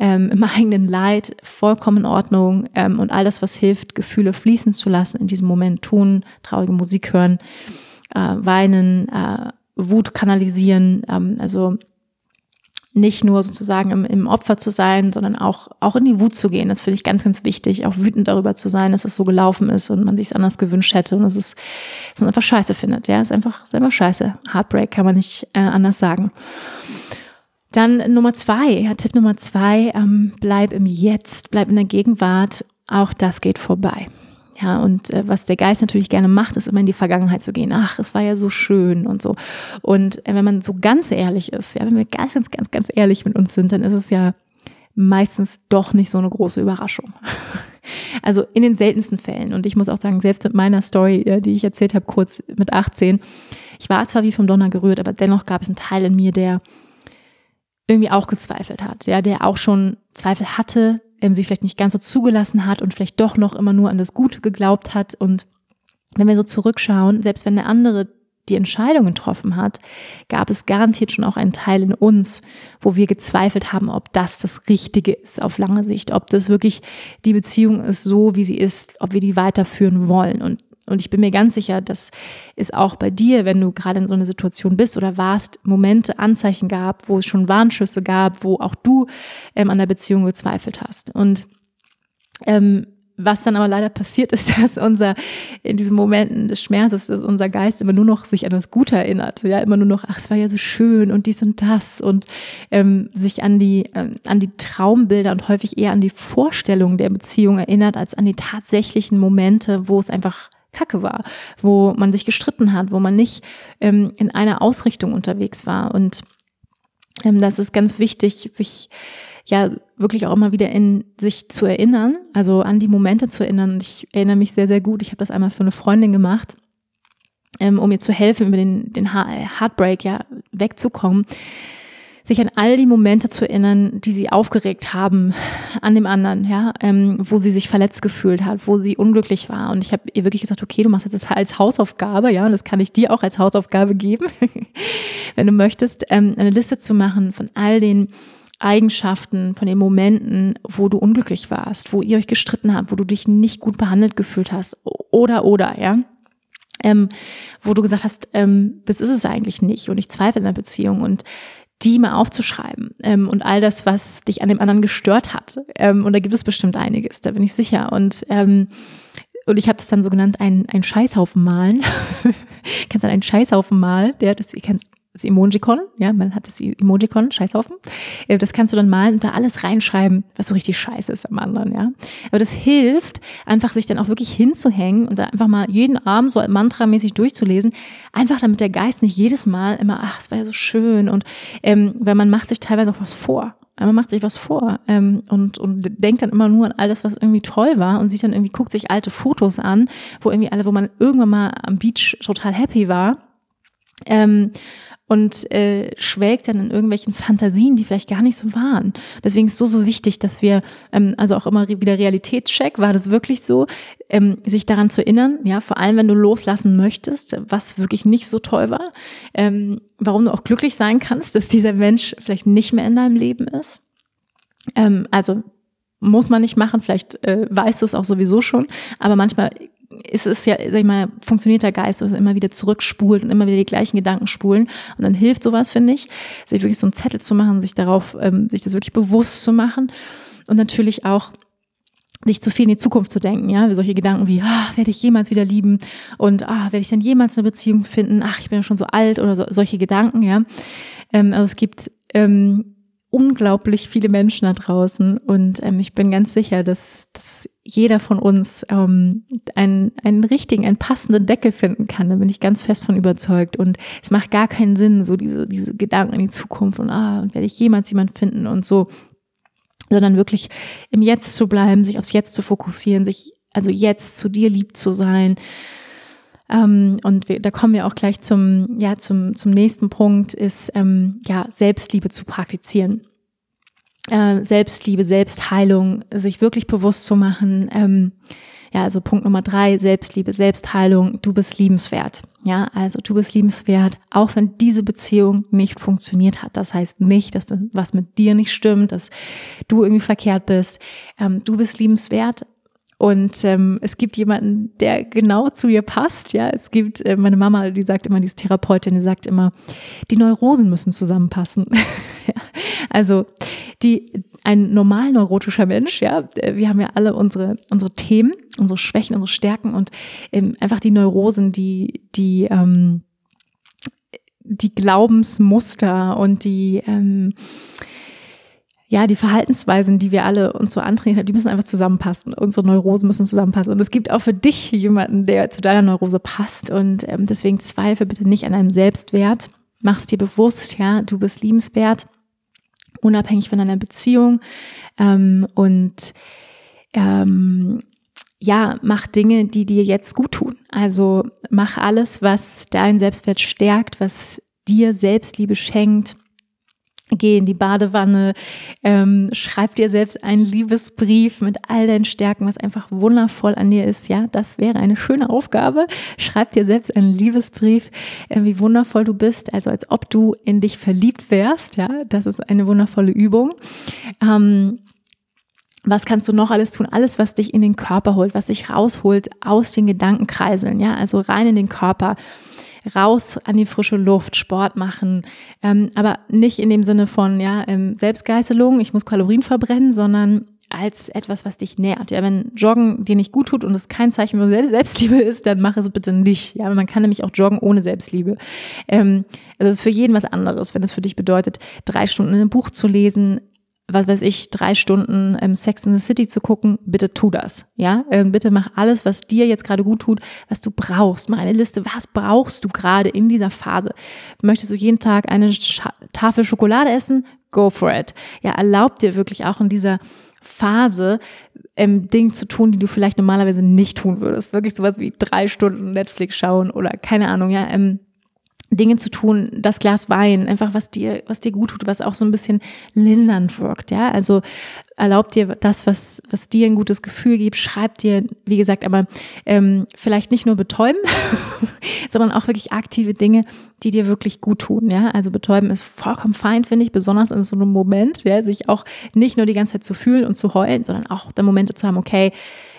[SPEAKER 1] ähm, im eigenen Leid, vollkommen in Ordnung ähm, und all das, was hilft, Gefühle fließen zu lassen, in diesem Moment tun, traurige Musik hören, äh, weinen, äh, Wut kanalisieren, ähm, also nicht nur sozusagen im, im Opfer zu sein, sondern auch, auch in die Wut zu gehen. Das finde ich ganz, ganz wichtig, auch wütend darüber zu sein, dass es so gelaufen ist und man sich es anders gewünscht hätte und es ist, dass man einfach scheiße findet. Ja, ist einfach, ist einfach scheiße. Heartbreak kann man nicht äh, anders sagen. Dann Nummer zwei, ja, Tipp Nummer zwei, ähm, bleib im Jetzt, bleib in der Gegenwart. Auch das geht vorbei. Ja, und äh, was der Geist natürlich gerne macht, ist immer in die Vergangenheit zu gehen. Ach, es war ja so schön und so. Und äh, wenn man so ganz ehrlich ist, ja, wenn wir ganz, ganz, ganz, ganz ehrlich mit uns sind, dann ist es ja meistens doch nicht so eine große Überraschung. Also in den seltensten Fällen. Und ich muss auch sagen, selbst mit meiner Story, äh, die ich erzählt habe, kurz mit 18, ich war zwar wie vom Donner gerührt, aber dennoch gab es einen Teil in mir, der irgendwie auch gezweifelt hat, ja, der auch schon Zweifel hatte, ähm, sich vielleicht nicht ganz so zugelassen hat und vielleicht doch noch immer nur an das Gute geglaubt hat. Und wenn wir so zurückschauen, selbst wenn der andere die Entscheidung getroffen hat, gab es garantiert schon auch einen Teil in uns, wo wir gezweifelt haben, ob das das Richtige ist auf lange Sicht, ob das wirklich die Beziehung ist, so wie sie ist, ob wir die weiterführen wollen. Und, und ich bin mir ganz sicher, dass es auch bei dir, wenn du gerade in so einer Situation bist oder warst, Momente, Anzeichen gab, wo es schon Warnschüsse gab, wo auch du ähm, an der Beziehung gezweifelt hast. Und ähm, was dann aber leider passiert ist, dass unser, in diesen Momenten des Schmerzes, dass unser Geist immer nur noch sich an das Gute erinnert. Ja, immer nur noch, ach, es war ja so schön und dies und das und ähm, sich an die, ähm, an die Traumbilder und häufig eher an die Vorstellungen der Beziehung erinnert, als an die tatsächlichen Momente, wo es einfach Kacke war, wo man sich gestritten hat, wo man nicht ähm, in einer Ausrichtung unterwegs war. Und ähm, das ist ganz wichtig, sich ja wirklich auch immer wieder in sich zu erinnern, also an die Momente zu erinnern. Und ich erinnere mich sehr, sehr gut. Ich habe das einmal für eine Freundin gemacht, ähm, um ihr zu helfen, über den, den Heartbreak ja wegzukommen sich an all die Momente zu erinnern, die sie aufgeregt haben an dem anderen, ja, ähm, wo sie sich verletzt gefühlt hat, wo sie unglücklich war. Und ich habe ihr wirklich gesagt, okay, du machst jetzt das als Hausaufgabe, ja, und das kann ich dir auch als Hausaufgabe geben, wenn du möchtest, ähm, eine Liste zu machen von all den Eigenschaften, von den Momenten, wo du unglücklich warst, wo ihr euch gestritten habt, wo du dich nicht gut behandelt gefühlt hast oder oder ja, ähm, wo du gesagt hast, ähm, das ist es eigentlich nicht. Und ich zweifle in der Beziehung. Und die mal aufzuschreiben ähm, und all das, was dich an dem anderen gestört hat. Ähm, und da gibt es bestimmt einiges, da bin ich sicher. Und ähm, und ich habe das dann so genannt, ein, ein Scheißhaufen malen. Kennst du einen Scheißhaufen malen? Der, das, ihr kennst, das Emojicon, ja, man hat das Emojicon, Scheißhaufen. Äh, das kannst du dann malen und da alles reinschreiben, was so richtig scheiße ist am anderen, ja. Aber das hilft, einfach sich dann auch wirklich hinzuhängen und da einfach mal jeden Abend so mantramäßig durchzulesen, einfach damit der Geist nicht jedes Mal immer, ach, es war ja so schön und ähm, weil man macht sich teilweise auch was vor. Man macht sich was vor ähm, und, und denkt dann immer nur an alles, was irgendwie toll war und sieht dann irgendwie, guckt sich alte Fotos an, wo irgendwie alle, wo man irgendwann mal am Beach total happy war. Ähm, und äh, schwelgt dann in irgendwelchen Fantasien, die vielleicht gar nicht so waren. Deswegen ist es so, so wichtig, dass wir, ähm, also auch immer wieder Realitätscheck, war das wirklich so, ähm, sich daran zu erinnern, ja, vor allem wenn du loslassen möchtest, was wirklich nicht so toll war, ähm, warum du auch glücklich sein kannst, dass dieser Mensch vielleicht nicht mehr in deinem Leben ist. Ähm, also muss man nicht machen, vielleicht äh, weißt du es auch sowieso schon, aber manchmal ist es ja, sag ich mal, funktioniert der Geist, dass er immer wieder zurückspult und immer wieder die gleichen Gedanken spulen. Und dann hilft sowas, finde ich, sich wirklich so einen Zettel zu machen, sich darauf, ähm, sich das wirklich bewusst zu machen. Und natürlich auch nicht zu viel in die Zukunft zu denken, ja, solche Gedanken wie, ah, werde ich jemals wieder lieben und ah, werde ich dann jemals eine Beziehung finden, ach, ich bin ja schon so alt oder so, solche Gedanken, ja. Ähm, also es gibt ähm, unglaublich viele Menschen da draußen und ähm, ich bin ganz sicher, dass, dass jeder von uns ähm, einen, einen richtigen, einen passenden Deckel finden kann. Da bin ich ganz fest von überzeugt und es macht gar keinen Sinn, so diese, diese Gedanken in die Zukunft und ah, werde ich jemals jemand finden und so, sondern wirklich im Jetzt zu bleiben, sich aufs Jetzt zu fokussieren, sich also jetzt zu dir lieb zu sein, ähm, und wir, da kommen wir auch gleich zum, ja, zum, zum nächsten Punkt, ist ähm, ja, Selbstliebe zu praktizieren. Äh, Selbstliebe, Selbstheilung, sich wirklich bewusst zu machen. Ähm, ja, also Punkt Nummer drei, Selbstliebe, Selbstheilung, du bist liebenswert. Ja, also du bist liebenswert, auch wenn diese Beziehung nicht funktioniert hat. Das heißt nicht, dass was mit dir nicht stimmt, dass du irgendwie verkehrt bist. Ähm, du bist liebenswert, und ähm, es gibt jemanden, der genau zu ihr passt. Ja, es gibt äh, meine Mama, die sagt immer, diese Therapeutin, die sagt immer, die Neurosen müssen zusammenpassen. also die ein normal neurotischer Mensch, ja, wir haben ja alle unsere unsere Themen, unsere Schwächen, unsere Stärken und ähm, einfach die Neurosen, die die ähm, die Glaubensmuster und die ähm, ja, die Verhaltensweisen, die wir alle uns so antrainieren, die müssen einfach zusammenpassen. Unsere Neurosen müssen zusammenpassen. Und es gibt auch für dich jemanden, der zu deiner Neurose passt. Und ähm, deswegen zweifle bitte nicht an deinem Selbstwert. Mach es dir bewusst, ja, du bist liebenswert, unabhängig von deiner Beziehung. Ähm, und ähm, ja, mach Dinge, die dir jetzt gut tun. Also mach alles, was deinen Selbstwert stärkt, was dir Selbstliebe schenkt Geh in die Badewanne, ähm, schreib dir selbst einen Liebesbrief mit all deinen Stärken, was einfach wundervoll an dir ist. Ja, das wäre eine schöne Aufgabe. Schreib dir selbst einen Liebesbrief, äh, wie wundervoll du bist, also als ob du in dich verliebt wärst. Ja, das ist eine wundervolle Übung. Ähm, was kannst du noch alles tun? Alles, was dich in den Körper holt, was dich rausholt aus den Gedankenkreiseln, ja, also rein in den Körper raus an die frische Luft, Sport machen, ähm, aber nicht in dem Sinne von ja ähm, Selbstgeißelung, ich muss Kalorien verbrennen, sondern als etwas, was dich nährt. Ja, wenn Joggen dir nicht gut tut und es kein Zeichen für Selbstliebe ist, dann mach es bitte nicht. Ja, man kann nämlich auch joggen ohne Selbstliebe. Ähm, also es ist für jeden was anderes, wenn es für dich bedeutet, drei Stunden in einem Buch zu lesen, was weiß ich, drei Stunden ähm, Sex in the City zu gucken, bitte tu das. Ja, ähm, bitte mach alles, was dir jetzt gerade gut tut, was du brauchst. Mach eine Liste, was brauchst du gerade in dieser Phase? Möchtest du jeden Tag eine Sch Tafel Schokolade essen? Go for it. Ja, erlaub dir wirklich auch in dieser Phase ähm, Dinge zu tun, die du vielleicht normalerweise nicht tun würdest. Wirklich sowas wie drei Stunden Netflix schauen oder keine Ahnung, ja, ähm, Dinge zu tun, das Glas Wein, einfach was dir, was dir gut tut, was auch so ein bisschen lindernd wirkt, ja. Also erlaubt dir das, was, was dir ein gutes Gefühl gibt, schreib dir, wie gesagt, aber ähm, vielleicht nicht nur betäuben, sondern auch wirklich aktive Dinge, die dir wirklich gut tun, ja. Also betäuben ist vollkommen fein, finde ich, besonders in so einem Moment, ja, sich auch nicht nur die ganze Zeit zu fühlen und zu heulen, sondern auch da Momente zu haben, okay,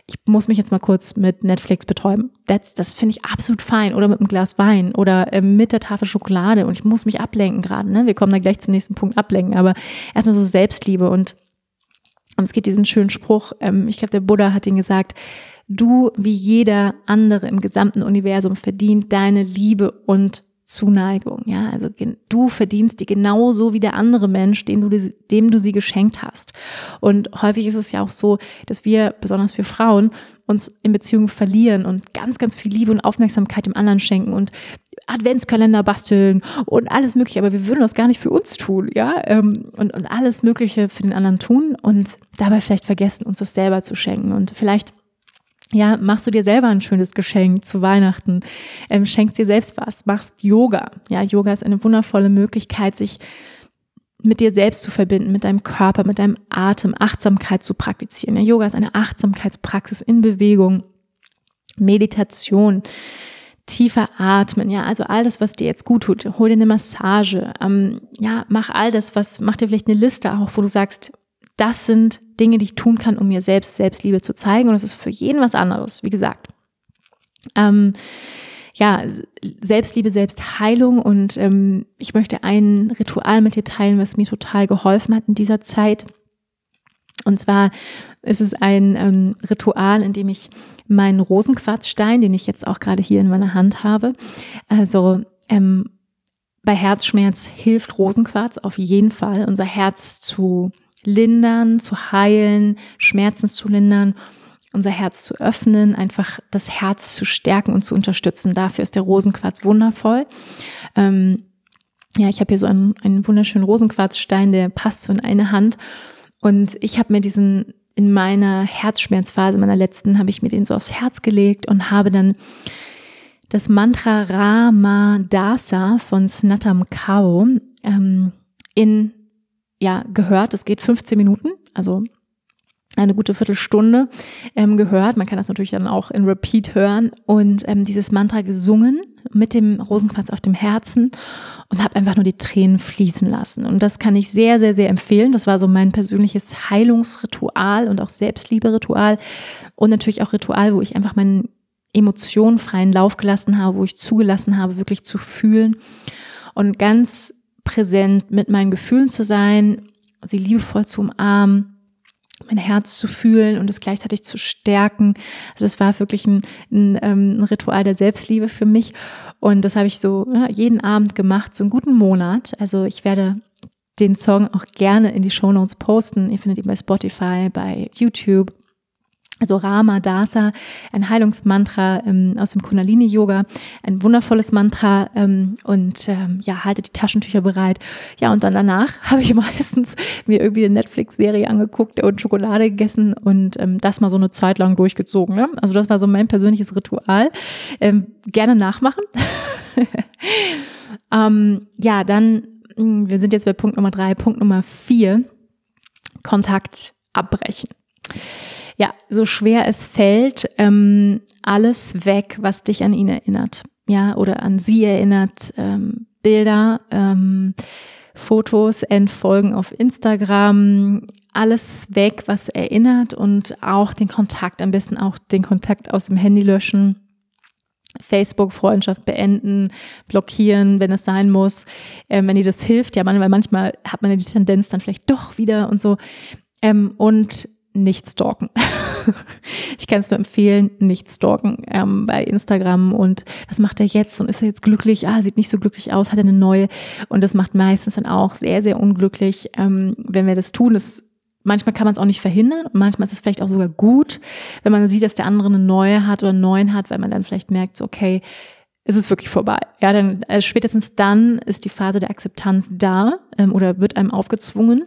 [SPEAKER 1] ich muss mich jetzt mal kurz mit Netflix betäuben. That's, das finde ich absolut fein. Oder mit einem Glas Wein oder äh, mit der Tafel Schokolade. Und ich muss mich ablenken gerade. Ne? Wir kommen da gleich zum nächsten Punkt ablenken. Aber erstmal so Selbstliebe. Und, und es gibt diesen schönen Spruch, ähm, ich glaube, der Buddha hat ihn gesagt, du wie jeder andere im gesamten Universum verdient deine Liebe und Zuneigung, ja, also du verdienst die genauso wie der andere Mensch, dem du, dem du sie geschenkt hast. Und häufig ist es ja auch so, dass wir, besonders für Frauen, uns in Beziehungen verlieren und ganz, ganz viel Liebe und Aufmerksamkeit dem anderen schenken und Adventskalender basteln und alles Mögliche, aber wir würden das gar nicht für uns tun, ja, ähm, und, und alles Mögliche für den anderen tun und dabei vielleicht vergessen, uns das selber zu schenken. Und vielleicht ja, machst du dir selber ein schönes Geschenk zu Weihnachten, ähm, schenkst dir selbst was, machst Yoga. Ja, Yoga ist eine wundervolle Möglichkeit, sich mit dir selbst zu verbinden, mit deinem Körper, mit deinem Atem, Achtsamkeit zu praktizieren. Ja, Yoga ist eine Achtsamkeitspraxis in Bewegung, Meditation, tiefer atmen, ja, also all das, was dir jetzt gut tut. Hol dir eine Massage, ähm, ja, mach all das, was, mach dir vielleicht eine Liste auch, wo du sagst, das sind Dinge, die ich tun kann, um mir selbst Selbstliebe zu zeigen. Und das ist für jeden was anderes, wie gesagt. Ähm, ja, Selbstliebe, Selbstheilung und ähm, ich möchte ein Ritual mit dir teilen, was mir total geholfen hat in dieser Zeit. Und zwar ist es ein ähm, Ritual, in dem ich meinen Rosenquarzstein, den ich jetzt auch gerade hier in meiner Hand habe, also ähm, bei Herzschmerz hilft Rosenquarz auf jeden Fall, unser Herz zu lindern, zu heilen, Schmerzen zu lindern, unser Herz zu öffnen, einfach das Herz zu stärken und zu unterstützen. Dafür ist der Rosenquarz wundervoll. Ähm, ja, ich habe hier so einen, einen wunderschönen Rosenquarzstein, der passt so in eine Hand. Und ich habe mir diesen in meiner Herzschmerzphase, meiner letzten, habe ich mir den so aufs Herz gelegt und habe dann das Mantra Rama Dasa von Snatam Kao ähm, in ja gehört. Es geht 15 Minuten, also eine gute Viertelstunde ähm, gehört. Man kann das natürlich dann auch in Repeat hören und ähm, dieses Mantra gesungen mit dem Rosenquarz auf dem Herzen und habe einfach nur die Tränen fließen lassen. Und das kann ich sehr, sehr, sehr empfehlen. Das war so mein persönliches Heilungsritual und auch Selbstliebe-Ritual und natürlich auch Ritual, wo ich einfach meinen Emotionen freien Lauf gelassen habe, wo ich zugelassen habe, wirklich zu fühlen und ganz präsent mit meinen Gefühlen zu sein, sie liebevoll zu umarmen, mein Herz zu fühlen und es gleichzeitig zu stärken. Also das war wirklich ein, ein, ähm, ein Ritual der Selbstliebe für mich. Und das habe ich so ja, jeden Abend gemacht, so einen guten Monat. Also ich werde den Song auch gerne in die Show Notes posten. Ihr findet ihn bei Spotify, bei YouTube also Rama Dasa, ein Heilungsmantra ähm, aus dem Kundalini-Yoga, ein wundervolles Mantra ähm, und ähm, ja, halte die Taschentücher bereit. Ja, und dann danach habe ich meistens mir irgendwie eine Netflix-Serie angeguckt und Schokolade gegessen und ähm, das mal so eine Zeit lang durchgezogen. Ne? Also das war so mein persönliches Ritual. Ähm, gerne nachmachen. ähm, ja, dann hm, wir sind jetzt bei Punkt Nummer drei. Punkt Nummer vier, Kontakt abbrechen. Ja, so schwer es fällt, ähm, alles weg, was dich an ihn erinnert. Ja, oder an sie erinnert, ähm, Bilder, ähm, Fotos entfolgen auf Instagram, alles weg, was erinnert und auch den Kontakt, am besten auch den Kontakt aus dem Handy löschen. Facebook-Freundschaft beenden, blockieren, wenn es sein muss, ähm, wenn dir das hilft. Ja, weil manchmal hat man ja die Tendenz dann vielleicht doch wieder und so. Ähm, und nicht stalken. ich kann es nur empfehlen, nicht stalken ähm, bei Instagram und was macht er jetzt und ist er jetzt glücklich? Ah, sieht nicht so glücklich aus, hat er eine neue und das macht meistens dann auch sehr, sehr unglücklich, ähm, wenn wir das tun. Das Manchmal kann man es auch nicht verhindern und manchmal ist es vielleicht auch sogar gut, wenn man sieht, dass der andere eine neue hat oder einen neuen hat, weil man dann vielleicht merkt, so, okay, ist wirklich vorbei. Ja, dann äh, spätestens dann ist die Phase der Akzeptanz da ähm, oder wird einem aufgezwungen.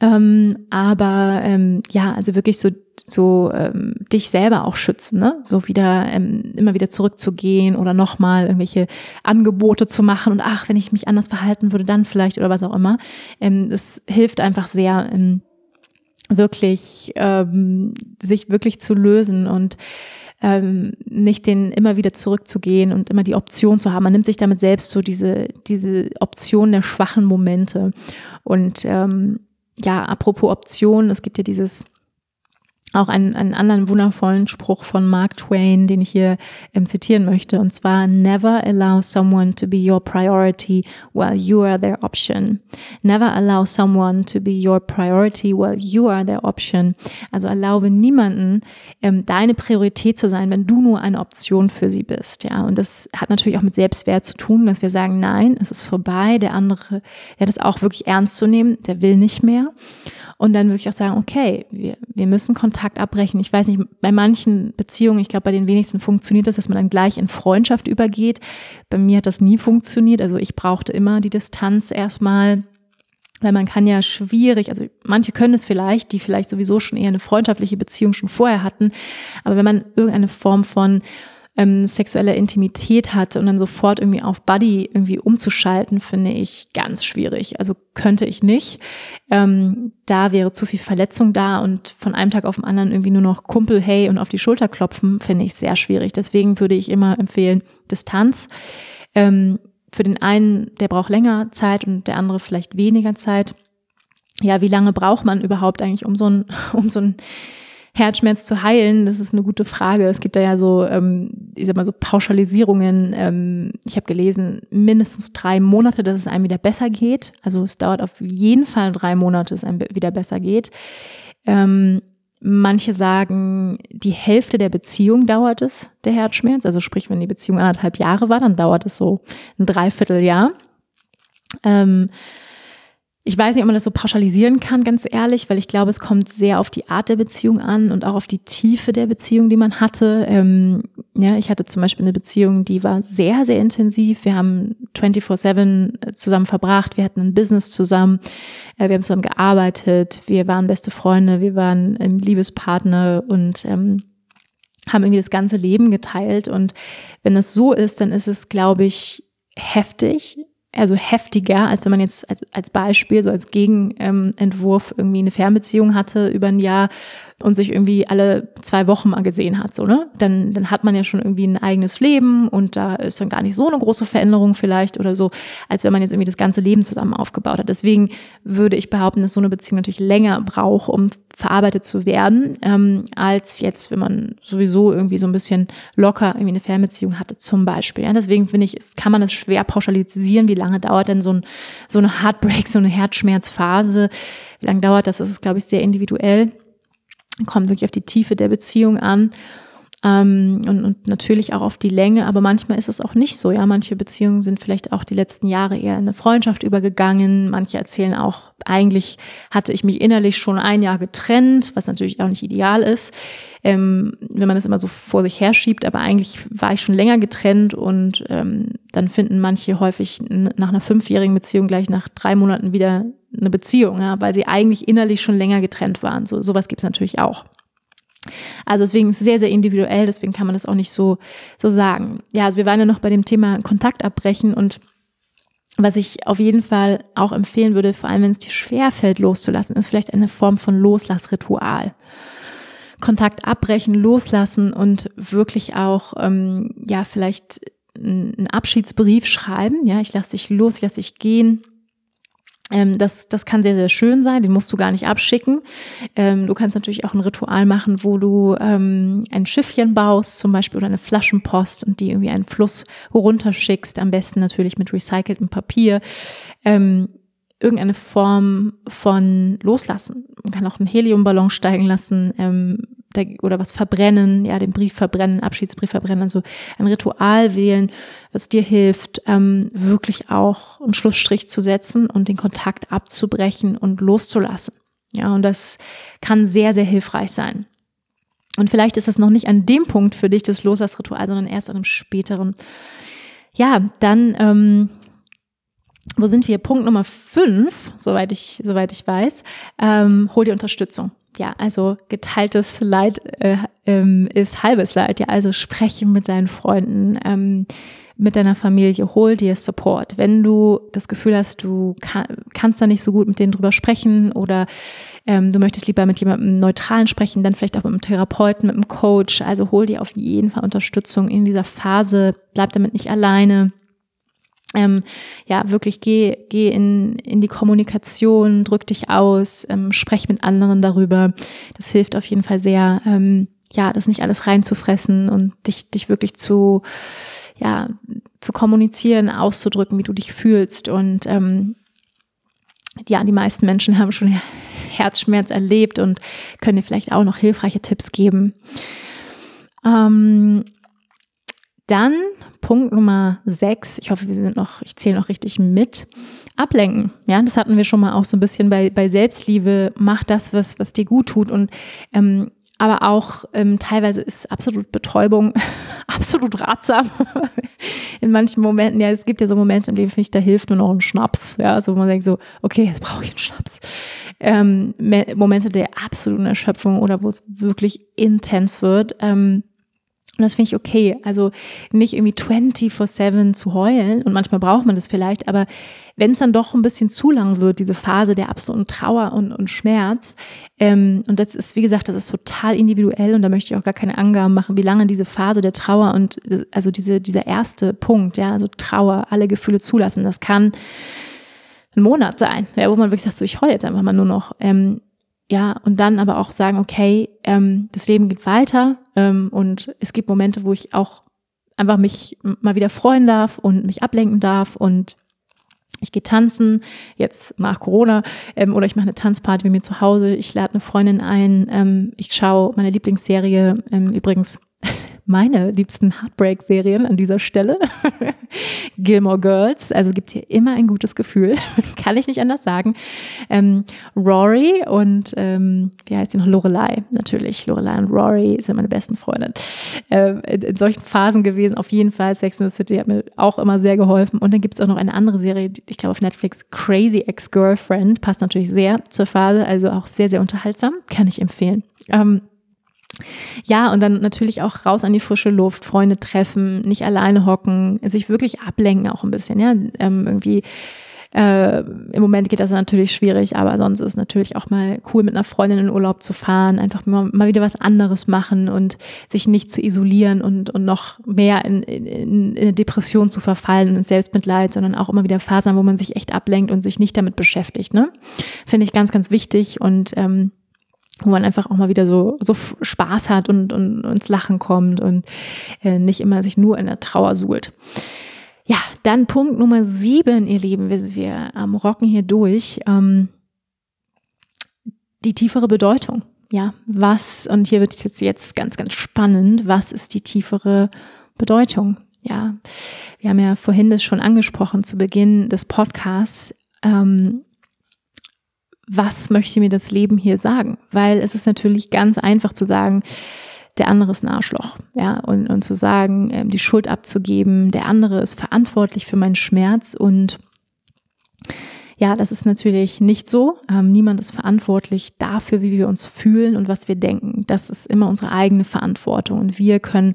[SPEAKER 1] Ähm, aber ähm, ja, also wirklich so, so ähm, dich selber auch schützen, ne? So wieder ähm, immer wieder zurückzugehen oder nochmal irgendwelche Angebote zu machen und ach, wenn ich mich anders verhalten würde, dann vielleicht oder was auch immer. Ähm, das hilft einfach sehr, ähm, wirklich ähm, sich wirklich zu lösen und ähm, nicht den immer wieder zurückzugehen und immer die Option zu haben. Man nimmt sich damit selbst so diese, diese Option der schwachen Momente. Und ähm, ja, apropos Optionen, es gibt ja dieses auch einen, einen anderen wundervollen Spruch von Mark Twain, den ich hier ähm, zitieren möchte, und zwar Never allow someone to be your priority while you are their option. Never allow someone to be your priority while you are their option. Also erlaube niemanden, ähm, deine Priorität zu sein, wenn du nur eine Option für sie bist. Ja, und das hat natürlich auch mit Selbstwert zu tun, dass wir sagen, nein, es ist vorbei. Der andere, der es auch wirklich ernst zu nehmen, der will nicht mehr und dann wirklich auch sagen, okay, wir, wir müssen Kontakt abbrechen. Ich weiß nicht, bei manchen Beziehungen, ich glaube, bei den wenigsten funktioniert das, dass man dann gleich in Freundschaft übergeht. Bei mir hat das nie funktioniert. Also ich brauchte immer die Distanz erstmal. Weil man kann ja schwierig, also manche können es vielleicht, die vielleicht sowieso schon eher eine freundschaftliche Beziehung schon vorher hatten. Aber wenn man irgendeine Form von ähm, sexuelle Intimität hat und dann sofort irgendwie auf Buddy irgendwie umzuschalten, finde ich ganz schwierig. Also könnte ich nicht. Ähm, da wäre zu viel Verletzung da und von einem Tag auf den anderen irgendwie nur noch Kumpel, hey und auf die Schulter klopfen, finde ich sehr schwierig. Deswegen würde ich immer empfehlen, Distanz. Ähm, für den einen, der braucht länger Zeit und der andere vielleicht weniger Zeit. Ja, wie lange braucht man überhaupt eigentlich, um so ein, um so ein Herzschmerz zu heilen? Das ist eine gute Frage. Es gibt da ja so, ähm, ich sag mal so Pauschalisierungen. Ähm, ich habe gelesen, mindestens drei Monate, dass es einem wieder besser geht. Also es dauert auf jeden Fall drei Monate, dass es einem wieder besser geht. Ähm, manche sagen, die Hälfte der Beziehung dauert es, der Herzschmerz. Also sprich, wenn die Beziehung anderthalb Jahre war, dann dauert es so ein Dreivierteljahr. Ähm, ich weiß nicht, ob man das so pauschalisieren kann, ganz ehrlich, weil ich glaube, es kommt sehr auf die Art der Beziehung an und auch auf die Tiefe der Beziehung, die man hatte. Ähm, ja, ich hatte zum Beispiel eine Beziehung, die war sehr, sehr intensiv. Wir haben 24-7 zusammen verbracht. Wir hatten ein Business zusammen. Äh, wir haben zusammen gearbeitet. Wir waren beste Freunde. Wir waren ähm, Liebespartner und ähm, haben irgendwie das ganze Leben geteilt. Und wenn es so ist, dann ist es, glaube ich, heftig also heftiger, als wenn man jetzt als, als Beispiel, so als Gegenentwurf ähm, irgendwie eine Fernbeziehung hatte über ein Jahr und sich irgendwie alle zwei Wochen mal gesehen hat, so, ne? Dann, dann hat man ja schon irgendwie ein eigenes Leben und da ist dann gar nicht so eine große Veränderung vielleicht oder so, als wenn man jetzt irgendwie das ganze Leben zusammen aufgebaut hat. Deswegen würde ich behaupten, dass so eine Beziehung natürlich länger braucht, um verarbeitet zu werden, ähm, als jetzt, wenn man sowieso irgendwie so ein bisschen locker irgendwie eine Fernbeziehung hatte, zum Beispiel. Ja, deswegen finde ich, kann man das schwer pauschalisieren. Wie lange dauert denn so, ein, so eine Heartbreak, so eine Herzschmerzphase? Wie lange dauert das? Das ist, glaube ich, sehr individuell. Kommt wirklich auf die Tiefe der Beziehung an ähm, und, und natürlich auch auf die Länge, aber manchmal ist es auch nicht so. Ja, manche Beziehungen sind vielleicht auch die letzten Jahre eher in eine Freundschaft übergegangen. Manche erzählen auch, eigentlich hatte ich mich innerlich schon ein Jahr getrennt, was natürlich auch nicht ideal ist, ähm, wenn man das immer so vor sich her schiebt. Aber eigentlich war ich schon länger getrennt und ähm, dann finden manche häufig nach einer fünfjährigen Beziehung gleich nach drei Monaten wieder eine Beziehung, ja, weil sie eigentlich innerlich schon länger getrennt waren. So sowas gibt's natürlich auch. Also deswegen ist es sehr, sehr individuell, deswegen kann man das auch nicht so, so sagen. Ja, also wir waren ja noch bei dem Thema Kontakt abbrechen und was ich auf jeden Fall auch empfehlen würde, vor allem wenn es dir schwerfällt loszulassen, ist vielleicht eine Form von Loslassritual. Kontakt abbrechen, loslassen und wirklich auch, ähm, ja, vielleicht einen Abschiedsbrief schreiben. Ja, ich lasse dich los, ich lasse dich gehen ähm, das, das kann sehr, sehr schön sein, den musst du gar nicht abschicken. Ähm, du kannst natürlich auch ein Ritual machen, wo du ähm, ein Schiffchen baust, zum Beispiel, oder eine Flaschenpost und die irgendwie einen Fluss runterschickst, am besten natürlich mit recyceltem Papier. Ähm, irgendeine Form von Loslassen. Man kann auch einen Heliumballon steigen lassen ähm, oder was verbrennen, ja, den Brief verbrennen, Abschiedsbrief verbrennen, also ein Ritual wählen, was dir hilft, ähm, wirklich auch einen Schlussstrich zu setzen und den Kontakt abzubrechen und loszulassen. Ja, und das kann sehr, sehr hilfreich sein. Und vielleicht ist es noch nicht an dem Punkt für dich das Loslassritual, sondern erst an einem späteren. Ja, dann ähm, wo sind wir? Punkt Nummer fünf, soweit ich, soweit ich weiß, ähm, hol dir Unterstützung. Ja, also geteiltes Leid äh, ähm, ist halbes Leid. Ja, also spreche mit deinen Freunden, ähm, mit deiner Familie, hol dir Support. Wenn du das Gefühl hast, du kann, kannst da nicht so gut mit denen drüber sprechen oder ähm, du möchtest lieber mit jemandem Neutralen sprechen, dann vielleicht auch mit einem Therapeuten, mit einem Coach. Also hol dir auf jeden Fall Unterstützung in dieser Phase. Bleib damit nicht alleine ähm, ja, wirklich geh, geh in, in die Kommunikation, drück dich aus, ähm, sprech mit anderen darüber. Das hilft auf jeden Fall sehr, ähm, ja, das nicht alles reinzufressen und dich, dich wirklich zu, ja, zu kommunizieren, auszudrücken, wie du dich fühlst. Und ähm, ja, die meisten Menschen haben schon Herzschmerz erlebt und können dir vielleicht auch noch hilfreiche Tipps geben. Ähm, dann Punkt Nummer sechs. Ich hoffe, wir sind noch, ich zähle noch richtig mit. Ablenken. Ja, das hatten wir schon mal auch so ein bisschen bei, bei Selbstliebe. Mach das, was, was dir gut tut. Und ähm, aber auch ähm, teilweise ist absolut Betäubung absolut ratsam. In manchen Momenten, ja, es gibt ja so Momente, in denen finde ich, da hilft nur noch ein Schnaps. Ja, so wo man denkt so, okay, jetzt brauche ich einen Schnaps. Ähm, Momente der absoluten Erschöpfung oder wo es wirklich intens wird. Ähm, und das finde ich okay. Also nicht irgendwie 24-7 zu heulen. Und manchmal braucht man das vielleicht. Aber wenn es dann doch ein bisschen zu lang wird, diese Phase der absoluten Trauer und, und Schmerz, ähm, und das ist, wie gesagt, das ist total individuell. Und da möchte ich auch gar keine Angaben machen, wie lange diese Phase der Trauer und also diese, dieser erste Punkt, ja, also Trauer, alle Gefühle zulassen, das kann ein Monat sein, ja, wo man wirklich sagt, so ich heule jetzt einfach mal nur noch. Ähm, ja, und dann aber auch sagen, okay, ähm, das Leben geht weiter ähm, und es gibt Momente, wo ich auch einfach mich mal wieder freuen darf und mich ablenken darf und ich gehe tanzen, jetzt nach Corona, ähm, oder ich mache eine Tanzparty bei mir zu Hause, ich lade eine Freundin ein, ähm, ich schaue meine Lieblingsserie, ähm, übrigens meine liebsten Heartbreak-Serien an dieser Stelle. Gilmore Girls, also gibt hier immer ein gutes Gefühl, kann ich nicht anders sagen. Ähm, Rory und ähm, wie heißt sie noch? Lorelei, natürlich. Lorelei und Rory sind meine besten Freundinnen. Ähm, in, in, solchen Phasen gewesen, auf jeden Fall. Sex in the City hat mir auch immer sehr geholfen. Und dann gibt es auch noch eine andere Serie, ich glaube auf Netflix, Crazy Ex-Girlfriend, passt natürlich sehr zur Phase, also auch sehr, sehr unterhaltsam, kann ich empfehlen. Ähm, ja, und dann natürlich auch raus an die frische Luft, Freunde treffen, nicht alleine hocken, sich wirklich ablenken auch ein bisschen, ja, ähm, irgendwie äh, Im Moment geht das natürlich schwierig, aber sonst ist es natürlich auch mal cool, mit einer Freundin in Urlaub zu fahren, einfach mal, mal wieder was anderes machen und sich nicht zu isolieren und, und noch mehr in, in, in eine Depression zu verfallen und Selbstmitleid, sondern auch immer wieder Phasen, wo man sich echt ablenkt und sich nicht damit beschäftigt. Ne? Finde ich ganz, ganz wichtig und ähm, wo man einfach auch mal wieder so, so Spaß hat und, und ins Lachen kommt und äh, nicht immer sich nur in der Trauer suhlt. Ja, dann Punkt Nummer sieben, ihr Lieben, wir, wir ähm, rocken hier durch. Ähm, die tiefere Bedeutung. Ja, was, und hier wird es jetzt, jetzt ganz, ganz spannend, was ist die tiefere Bedeutung? Ja, wir haben ja vorhin das schon angesprochen zu Beginn des Podcasts. Ähm, was möchte mir das Leben hier sagen? Weil es ist natürlich ganz einfach zu sagen, der andere ist ein Arschloch, ja, und, und zu sagen, ähm, die Schuld abzugeben, der andere ist verantwortlich für meinen Schmerz und ja, das ist natürlich nicht so. Ähm, niemand ist verantwortlich dafür, wie wir uns fühlen und was wir denken. Das ist immer unsere eigene Verantwortung und wir können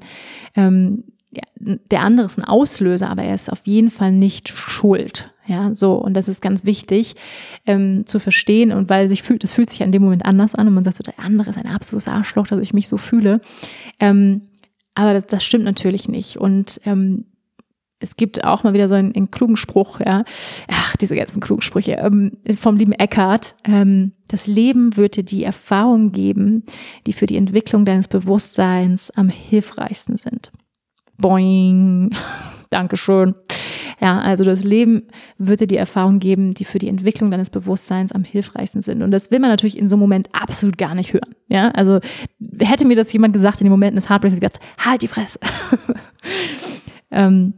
[SPEAKER 1] ähm, ja, der andere ist ein Auslöser, aber er ist auf jeden Fall nicht schuld. Ja, so, und das ist ganz wichtig ähm, zu verstehen und weil sich fühlt, es fühlt sich an dem Moment anders an und man sagt so, der andere ist ein absolutes Arschloch, dass ich mich so fühle. Ähm, aber das, das stimmt natürlich nicht. Und ähm, es gibt auch mal wieder so einen, einen klugen Spruch, ja, ach, diese ganzen klugen Sprüche ähm, vom lieben Eckhart. Ähm, das Leben wird dir die Erfahrung geben, die für die Entwicklung deines Bewusstseins am hilfreichsten sind. Boing. Dankeschön. Ja, also das Leben wird dir die Erfahrung geben, die für die Entwicklung deines Bewusstseins am hilfreichsten sind. Und das will man natürlich in so einem Moment absolut gar nicht hören. Ja, also hätte mir das jemand gesagt in den Momenten des Heartbreaks, ich gedacht, halt die Fresse. ähm,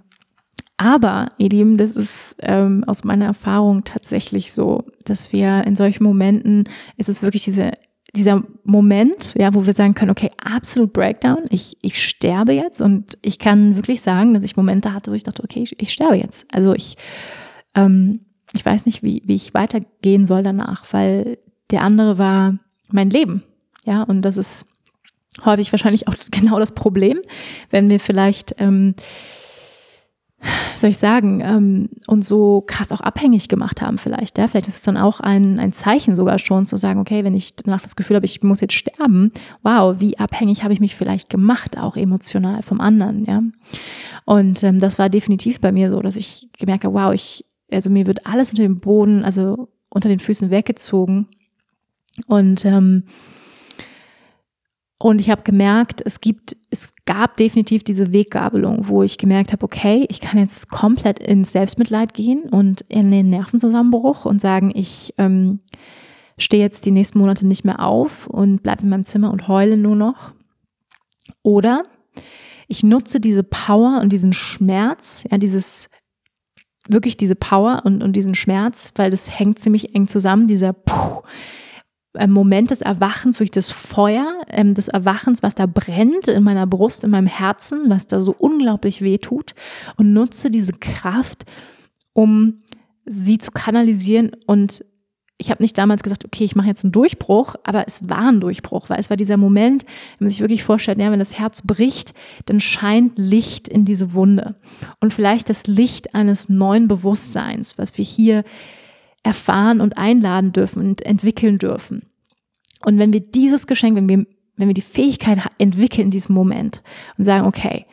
[SPEAKER 1] aber, ihr Lieben, das ist ähm, aus meiner Erfahrung tatsächlich so, dass wir in solchen Momenten, ist es wirklich diese, dieser Moment, ja, wo wir sagen können, okay, absolut Breakdown, ich, ich sterbe jetzt und ich kann wirklich sagen, dass ich Momente hatte, wo ich dachte, okay, ich, ich sterbe jetzt. Also ich, ähm, ich weiß nicht, wie, wie ich weitergehen soll danach, weil der andere war mein Leben. Ja, und das ist häufig wahrscheinlich auch genau das Problem, wenn wir vielleicht ähm, soll ich sagen, ähm, uns so krass auch abhängig gemacht haben vielleicht. Ja? Vielleicht ist es dann auch ein, ein Zeichen sogar schon zu sagen, okay, wenn ich danach das Gefühl habe, ich muss jetzt sterben, wow, wie abhängig habe ich mich vielleicht gemacht, auch emotional vom anderen. Ja? Und ähm, das war definitiv bei mir so, dass ich gemerkt habe, wow, ich, also mir wird alles unter dem Boden, also unter den Füßen weggezogen. Und ähm, und ich habe gemerkt, es gibt, es gab definitiv diese Weggabelung, wo ich gemerkt habe, okay, ich kann jetzt komplett ins Selbstmitleid gehen und in den Nervenzusammenbruch und sagen, ich ähm, stehe jetzt die nächsten Monate nicht mehr auf und bleibe in meinem Zimmer und heule nur noch. Oder ich nutze diese Power und diesen Schmerz, ja, dieses wirklich diese Power und, und diesen Schmerz, weil das hängt ziemlich eng zusammen, dieser Puh, Moment des Erwachens, wirklich das Feuer ähm, des Erwachens, was da brennt in meiner Brust, in meinem Herzen, was da so unglaublich weh tut und nutze diese Kraft, um sie zu kanalisieren und ich habe nicht damals gesagt, okay, ich mache jetzt einen Durchbruch, aber es war ein Durchbruch, weil es war dieser Moment, wenn man sich wirklich vorstellt, ja, wenn das Herz bricht, dann scheint Licht in diese Wunde. Und vielleicht das Licht eines neuen Bewusstseins, was wir hier erfahren und einladen dürfen und entwickeln dürfen. Und wenn wir dieses Geschenk, wenn wir, wenn wir die Fähigkeit entwickeln in diesem Moment und sagen, okay,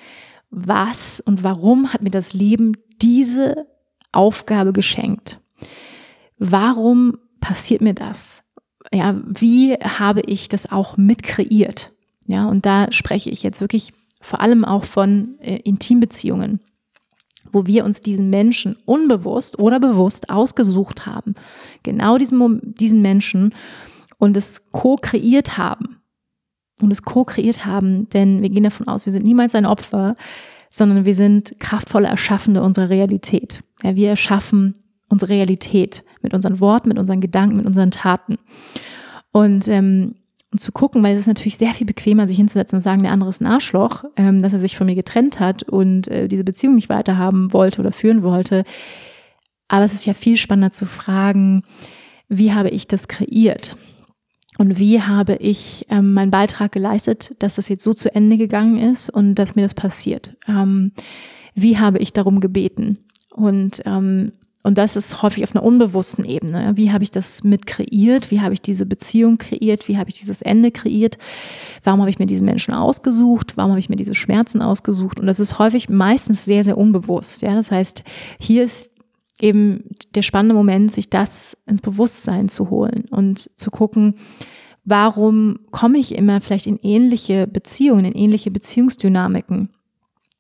[SPEAKER 1] was und warum hat mir das Leben diese Aufgabe geschenkt? Warum passiert mir das? Ja, wie habe ich das auch mit kreiert? Ja, und da spreche ich jetzt wirklich vor allem auch von äh, Intimbeziehungen wo wir uns diesen Menschen unbewusst oder bewusst ausgesucht haben, genau diesen, diesen Menschen und es co-kreiert haben. Und es co-kreiert haben, denn wir gehen davon aus, wir sind niemals ein Opfer, sondern wir sind kraftvolle Erschaffende unserer Realität. Ja, wir erschaffen unsere Realität mit unseren Worten, mit unseren Gedanken, mit unseren Taten. Und ähm, und zu gucken, weil es ist natürlich sehr viel bequemer, sich hinzusetzen und sagen, der andere ist ein Arschloch, ähm, dass er sich von mir getrennt hat und äh, diese Beziehung nicht weiterhaben wollte oder führen wollte. Aber es ist ja viel spannender zu fragen, wie habe ich das kreiert? Und wie habe ich ähm, meinen Beitrag geleistet, dass das jetzt so zu Ende gegangen ist und dass mir das passiert? Ähm, wie habe ich darum gebeten? Und ähm, und das ist häufig auf einer unbewussten Ebene. Wie habe ich das mit kreiert? Wie habe ich diese Beziehung kreiert? Wie habe ich dieses Ende kreiert? Warum habe ich mir diesen Menschen ausgesucht? Warum habe ich mir diese Schmerzen ausgesucht? Und das ist häufig meistens sehr, sehr unbewusst. Ja, das heißt, hier ist eben der spannende Moment, sich das ins Bewusstsein zu holen und zu gucken, warum komme ich immer vielleicht in ähnliche Beziehungen, in ähnliche Beziehungsdynamiken?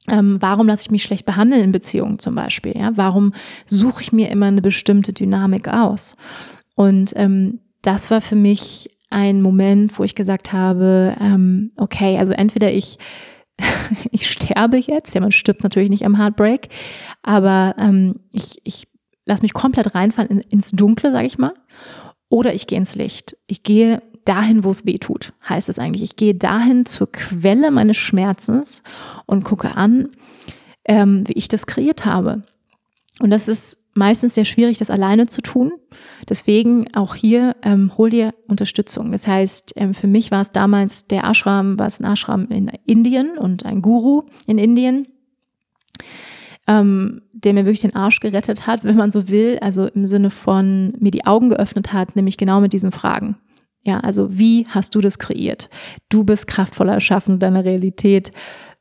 [SPEAKER 1] Ähm, warum lasse ich mich schlecht behandeln in Beziehungen zum Beispiel? Ja? Warum suche ich mir immer eine bestimmte Dynamik aus? Und ähm, das war für mich ein Moment, wo ich gesagt habe, ähm, okay, also entweder ich ich sterbe jetzt, ja, man stirbt natürlich nicht am Heartbreak, aber ähm, ich, ich lasse mich komplett reinfallen in, ins Dunkle, sage ich mal, oder ich gehe ins Licht. Ich gehe dahin, wo es weh tut, heißt es eigentlich. Ich gehe dahin zur Quelle meines Schmerzens und gucke an, ähm, wie ich das kreiert habe. Und das ist meistens sehr schwierig, das alleine zu tun. Deswegen auch hier ähm, hol dir Unterstützung. Das heißt, ähm, für mich war es damals der Ashram, war es ein Ashram in Indien und ein Guru in Indien, ähm, der mir wirklich den Arsch gerettet hat, wenn man so will, also im Sinne von mir die Augen geöffnet hat, nämlich genau mit diesen Fragen. Ja, also wie hast du das kreiert? Du bist kraftvoller Erschaffen deiner Realität.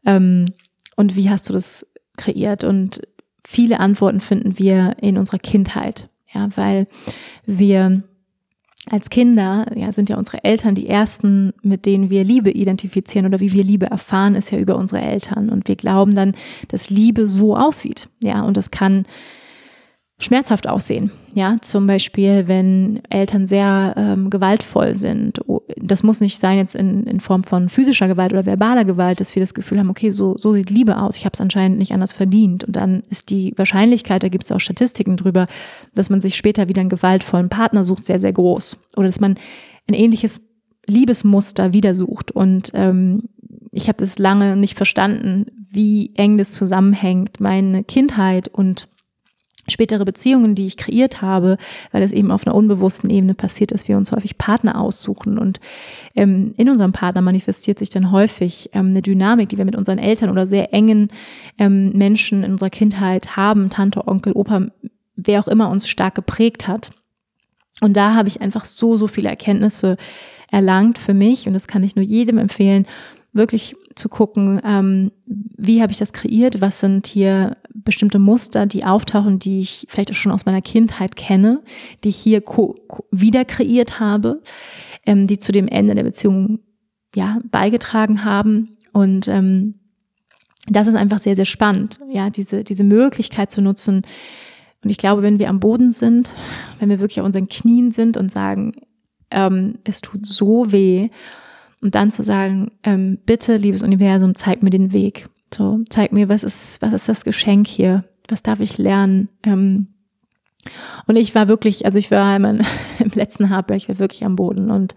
[SPEAKER 1] Ähm, und wie hast du das kreiert? Und viele Antworten finden wir in unserer Kindheit. Ja, weil wir als Kinder, ja, sind ja unsere Eltern die ersten, mit denen wir Liebe identifizieren oder wie wir Liebe erfahren, ist ja über unsere Eltern. Und wir glauben dann, dass Liebe so aussieht. Ja, und das kann schmerzhaft aussehen. Ja, zum Beispiel, wenn Eltern sehr ähm, gewaltvoll sind. Das muss nicht sein jetzt in, in Form von physischer Gewalt oder verbaler Gewalt, dass wir das Gefühl haben, okay, so, so sieht Liebe aus. Ich habe es anscheinend nicht anders verdient. Und dann ist die Wahrscheinlichkeit, da gibt es auch Statistiken drüber, dass man sich später wieder einen gewaltvollen Partner sucht, sehr, sehr groß. Oder dass man ein ähnliches Liebesmuster wieder sucht. Und ähm, ich habe das lange nicht verstanden, wie eng das zusammenhängt, meine Kindheit und spätere Beziehungen, die ich kreiert habe, weil es eben auf einer unbewussten Ebene passiert, dass wir uns häufig Partner aussuchen. Und ähm, in unserem Partner manifestiert sich dann häufig ähm, eine Dynamik, die wir mit unseren Eltern oder sehr engen ähm, Menschen in unserer Kindheit haben, Tante, Onkel, Opa, wer auch immer uns stark geprägt hat. Und da habe ich einfach so, so viele Erkenntnisse erlangt für mich und das kann ich nur jedem empfehlen, wirklich zu gucken, ähm, wie habe ich das kreiert, was sind hier bestimmte Muster, die auftauchen, die ich vielleicht auch schon aus meiner Kindheit kenne, die ich hier wieder kreiert habe, ähm, die zu dem Ende der Beziehung ja beigetragen haben und ähm, das ist einfach sehr, sehr spannend, ja, diese, diese Möglichkeit zu nutzen. Und ich glaube, wenn wir am Boden sind, wenn wir wirklich auf unseren Knien sind und sagen, ähm, es tut so weh und dann zu sagen, ähm, bitte, liebes Universum, zeig mir den Weg. So, zeig mir, was ist, was ist das Geschenk hier? Was darf ich lernen? Ähm, und ich war wirklich, also ich war im, im letzten Heartbreak, ich war wirklich am Boden und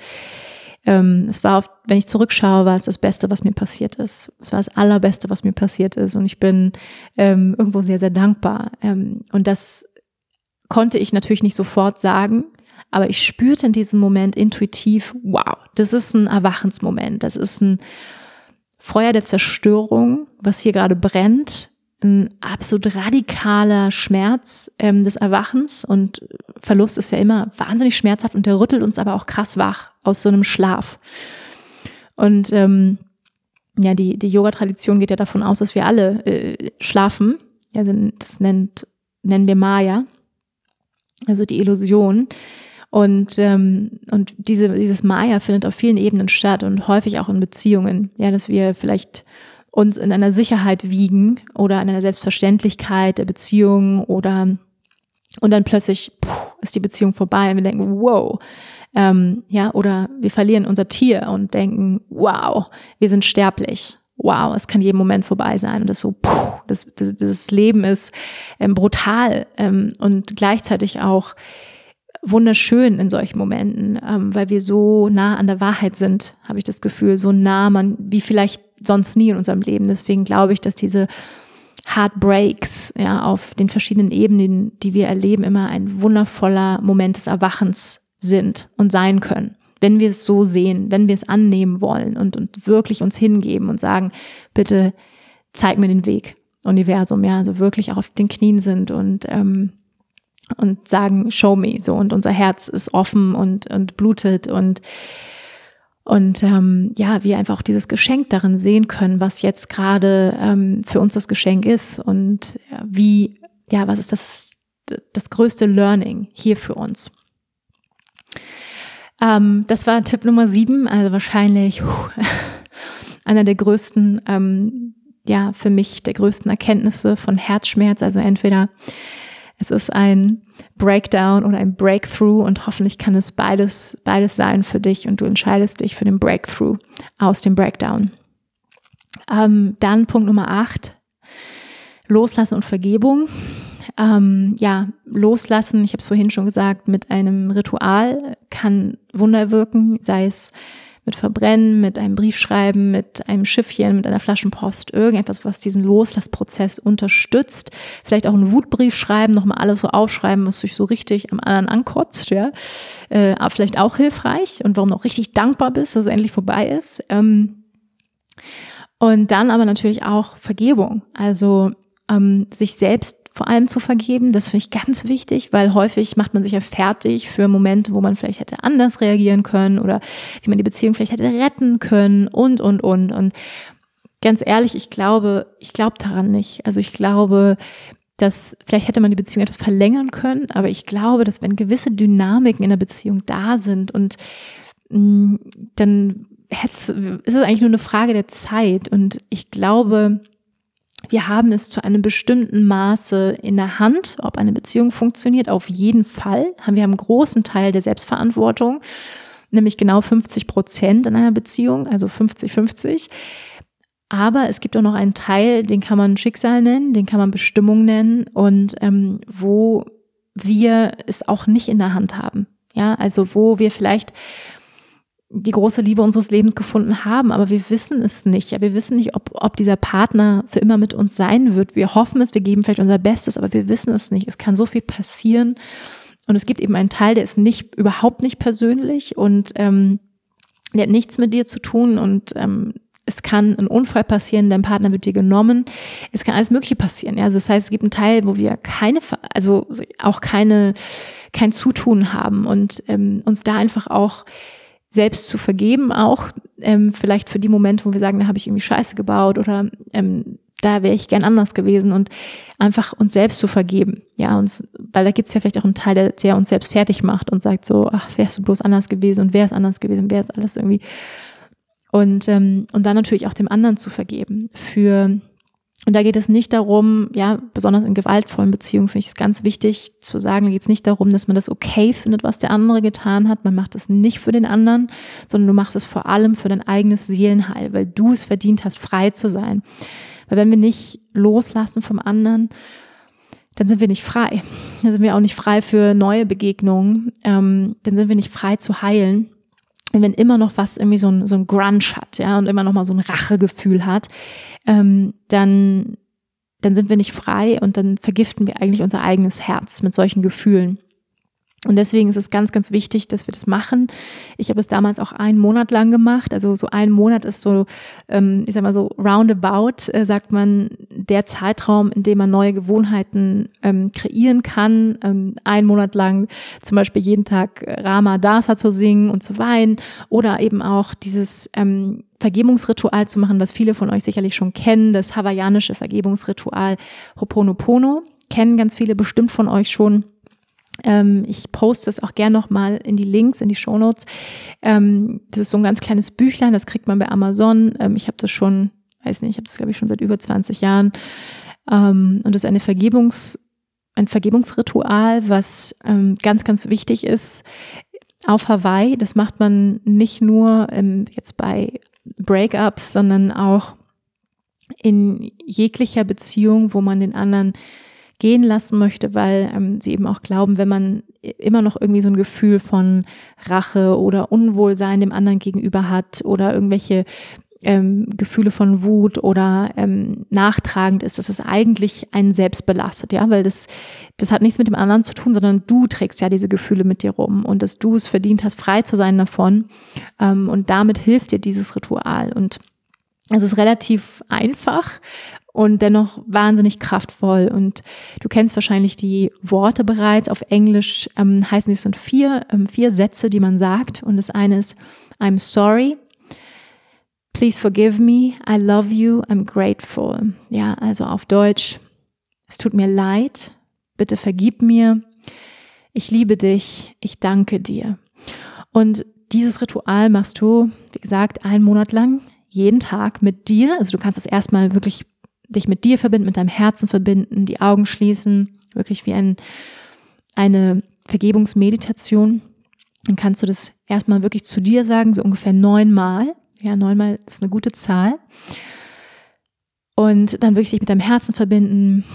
[SPEAKER 1] ähm, es war, oft, wenn ich zurückschaue, war es das Beste, was mir passiert ist. Es war das Allerbeste, was mir passiert ist und ich bin ähm, irgendwo sehr, sehr dankbar. Ähm, und das konnte ich natürlich nicht sofort sagen, aber ich spürte in diesem Moment intuitiv, wow, das ist ein Erwachensmoment, das ist ein Feuer der Zerstörung, was hier gerade brennt, ein absolut radikaler Schmerz ähm, des Erwachens und Verlust ist ja immer wahnsinnig schmerzhaft und der rüttelt uns aber auch krass wach aus so einem Schlaf. Und ähm, ja, die, die Yoga-Tradition geht ja davon aus, dass wir alle äh, schlafen. Ja, das nennt, nennen wir Maya, also die Illusion. Und, ähm, und diese, dieses Maya findet auf vielen Ebenen statt und häufig auch in Beziehungen. Ja, dass wir vielleicht uns in einer Sicherheit wiegen oder in einer Selbstverständlichkeit der Beziehung oder und dann plötzlich puh, ist die Beziehung vorbei und wir denken, wow. Ähm, ja, oder wir verlieren unser Tier und denken, wow, wir sind sterblich. Wow, es kann jeden Moment vorbei sein. Und das so, puh, das, das, das Leben ist ähm, brutal ähm, und gleichzeitig auch wunderschön in solchen Momenten, ähm, weil wir so nah an der Wahrheit sind, habe ich das Gefühl, so nah man wie vielleicht sonst nie in unserem Leben. Deswegen glaube ich, dass diese Heartbreaks ja, auf den verschiedenen Ebenen, die wir erleben, immer ein wundervoller Moment des Erwachens sind und sein können. Wenn wir es so sehen, wenn wir es annehmen wollen und, und wirklich uns hingeben und sagen, bitte zeig mir den Weg, Universum, ja, also wirklich auch auf den Knien sind und ähm, und sagen, show me, so und unser Herz ist offen und, und blutet und und ähm, ja, wir einfach auch dieses Geschenk darin sehen können, was jetzt gerade ähm, für uns das Geschenk ist und wie, ja, was ist das, das größte Learning hier für uns. Ähm, das war Tipp Nummer sieben, also wahrscheinlich puh, einer der größten, ähm, ja, für mich der größten Erkenntnisse von Herzschmerz. Also entweder es ist ein Breakdown oder ein Breakthrough und hoffentlich kann es beides, beides sein für dich und du entscheidest dich für den Breakthrough aus dem Breakdown. Ähm, dann Punkt Nummer acht. Loslassen und Vergebung. Ähm, ja, loslassen, ich habe es vorhin schon gesagt, mit einem Ritual kann Wunder wirken, sei es mit Verbrennen, mit einem Briefschreiben, mit einem Schiffchen, mit einer Flaschenpost, irgendetwas, was diesen Loslassprozess unterstützt. Vielleicht auch einen Wutbrief schreiben, nochmal alles so aufschreiben, was sich so richtig am anderen ankotzt, ja. Äh, aber vielleicht auch hilfreich und warum du auch richtig dankbar bist, dass es endlich vorbei ist. Ähm, und dann aber natürlich auch Vergebung. Also ähm, sich selbst vor allem zu vergeben. Das finde ich ganz wichtig, weil häufig macht man sich ja fertig für Momente, wo man vielleicht hätte anders reagieren können oder wie man die Beziehung vielleicht hätte retten können und, und, und. Und ganz ehrlich, ich glaube, ich glaube daran nicht. Also ich glaube, dass vielleicht hätte man die Beziehung etwas verlängern können, aber ich glaube, dass wenn gewisse Dynamiken in der Beziehung da sind und mh, mm, dann ist es eigentlich nur eine Frage der Zeit. Und ich glaube, wir haben es zu einem bestimmten Maße in der Hand, ob eine Beziehung funktioniert. Auf jeden Fall haben wir einen großen Teil der Selbstverantwortung, nämlich genau 50 Prozent in einer Beziehung, also 50-50. Aber es gibt auch noch einen Teil, den kann man Schicksal nennen, den kann man Bestimmung nennen und ähm, wo wir es auch nicht in der Hand haben. Ja, also wo wir vielleicht die große Liebe unseres Lebens gefunden haben, aber wir wissen es nicht. Ja, wir wissen nicht, ob, ob dieser Partner für immer mit uns sein wird. Wir hoffen es, wir geben vielleicht unser Bestes, aber wir wissen es nicht. Es kann so viel passieren. Und es gibt eben einen Teil, der ist nicht, überhaupt nicht persönlich und ähm, der hat nichts mit dir zu tun und ähm, es kann ein Unfall passieren, dein Partner wird dir genommen. Es kann alles Mögliche passieren. Ja? Also das heißt, es gibt einen Teil, wo wir keine, also auch keine, kein Zutun haben und ähm, uns da einfach auch selbst zu vergeben, auch ähm, vielleicht für die Momente, wo wir sagen, da habe ich irgendwie Scheiße gebaut oder ähm, da wäre ich gern anders gewesen und einfach uns selbst zu vergeben. Ja, uns, weil da gibt es ja vielleicht auch einen Teil, der, uns selbst fertig macht und sagt so, ach, wärst du bloß anders gewesen und wäre es anders gewesen, wäre es alles irgendwie und, ähm, und dann natürlich auch dem anderen zu vergeben. Für, und da geht es nicht darum, ja, besonders in gewaltvollen Beziehungen finde ich es ganz wichtig zu sagen, da geht es nicht darum, dass man das okay findet, was der andere getan hat. Man macht es nicht für den anderen, sondern du machst es vor allem für dein eigenes Seelenheil, weil du es verdient hast, frei zu sein. Weil wenn wir nicht loslassen vom anderen, dann sind wir nicht frei. Dann sind wir auch nicht frei für neue Begegnungen. Ähm, dann sind wir nicht frei zu heilen wenn immer noch was irgendwie so ein, so ein Grunge hat, ja, und immer noch mal so ein Rachegefühl hat, ähm, dann, dann sind wir nicht frei und dann vergiften wir eigentlich unser eigenes Herz mit solchen Gefühlen. Und deswegen ist es ganz, ganz wichtig, dass wir das machen. Ich habe es damals auch einen Monat lang gemacht. Also so ein Monat ist so, ähm, ich sag mal so roundabout, äh, sagt man, der Zeitraum, in dem man neue Gewohnheiten ähm, kreieren kann. Ähm, ein Monat lang zum Beispiel jeden Tag Rama Dasa zu singen und zu weinen oder eben auch dieses Vergebungsritual zu machen, was viele von euch sicherlich schon kennen, das hawaiianische Vergebungsritual Hoponopono. Kennen ganz viele bestimmt von euch schon. Ähm, ich poste es auch gern nochmal in die Links, in die Shownotes. Ähm, das ist so ein ganz kleines Büchlein, das kriegt man bei Amazon. Ähm, ich habe das schon, weiß nicht, ich habe das glaube ich schon seit über 20 Jahren. Ähm, und das ist eine Vergebungs, ein Vergebungsritual, was ähm, ganz, ganz wichtig ist auf Hawaii. Das macht man nicht nur ähm, jetzt bei Breakups, sondern auch in jeglicher Beziehung, wo man den anderen gehen lassen möchte, weil ähm, sie eben auch glauben, wenn man immer noch irgendwie so ein Gefühl von Rache oder Unwohlsein dem anderen gegenüber hat oder irgendwelche ähm, Gefühle von Wut oder ähm, nachtragend ist, dass es eigentlich einen selbst belastet, ja, weil das, das hat nichts mit dem anderen zu tun, sondern du trägst ja diese Gefühle mit dir rum und dass du es verdient hast, frei zu sein davon ähm, und damit hilft dir dieses Ritual. Und es ist relativ einfach und dennoch wahnsinnig kraftvoll. Und du kennst wahrscheinlich die Worte bereits. Auf Englisch ähm, heißen es sind vier, ähm, vier Sätze, die man sagt. Und das eine ist I'm sorry. Please forgive me. I love you. I'm grateful. Ja, also auf Deutsch. Es tut mir leid. Bitte vergib mir. Ich liebe dich. Ich danke dir. Und dieses Ritual machst du, wie gesagt, einen Monat lang, jeden Tag mit dir. Also du kannst es erstmal wirklich dich mit dir verbinden, mit deinem Herzen verbinden, die Augen schließen, wirklich wie ein, eine Vergebungsmeditation. Dann kannst du das erstmal wirklich zu dir sagen, so ungefähr neunmal. Ja, neunmal ist eine gute Zahl. Und dann wirklich dich mit deinem Herzen verbinden,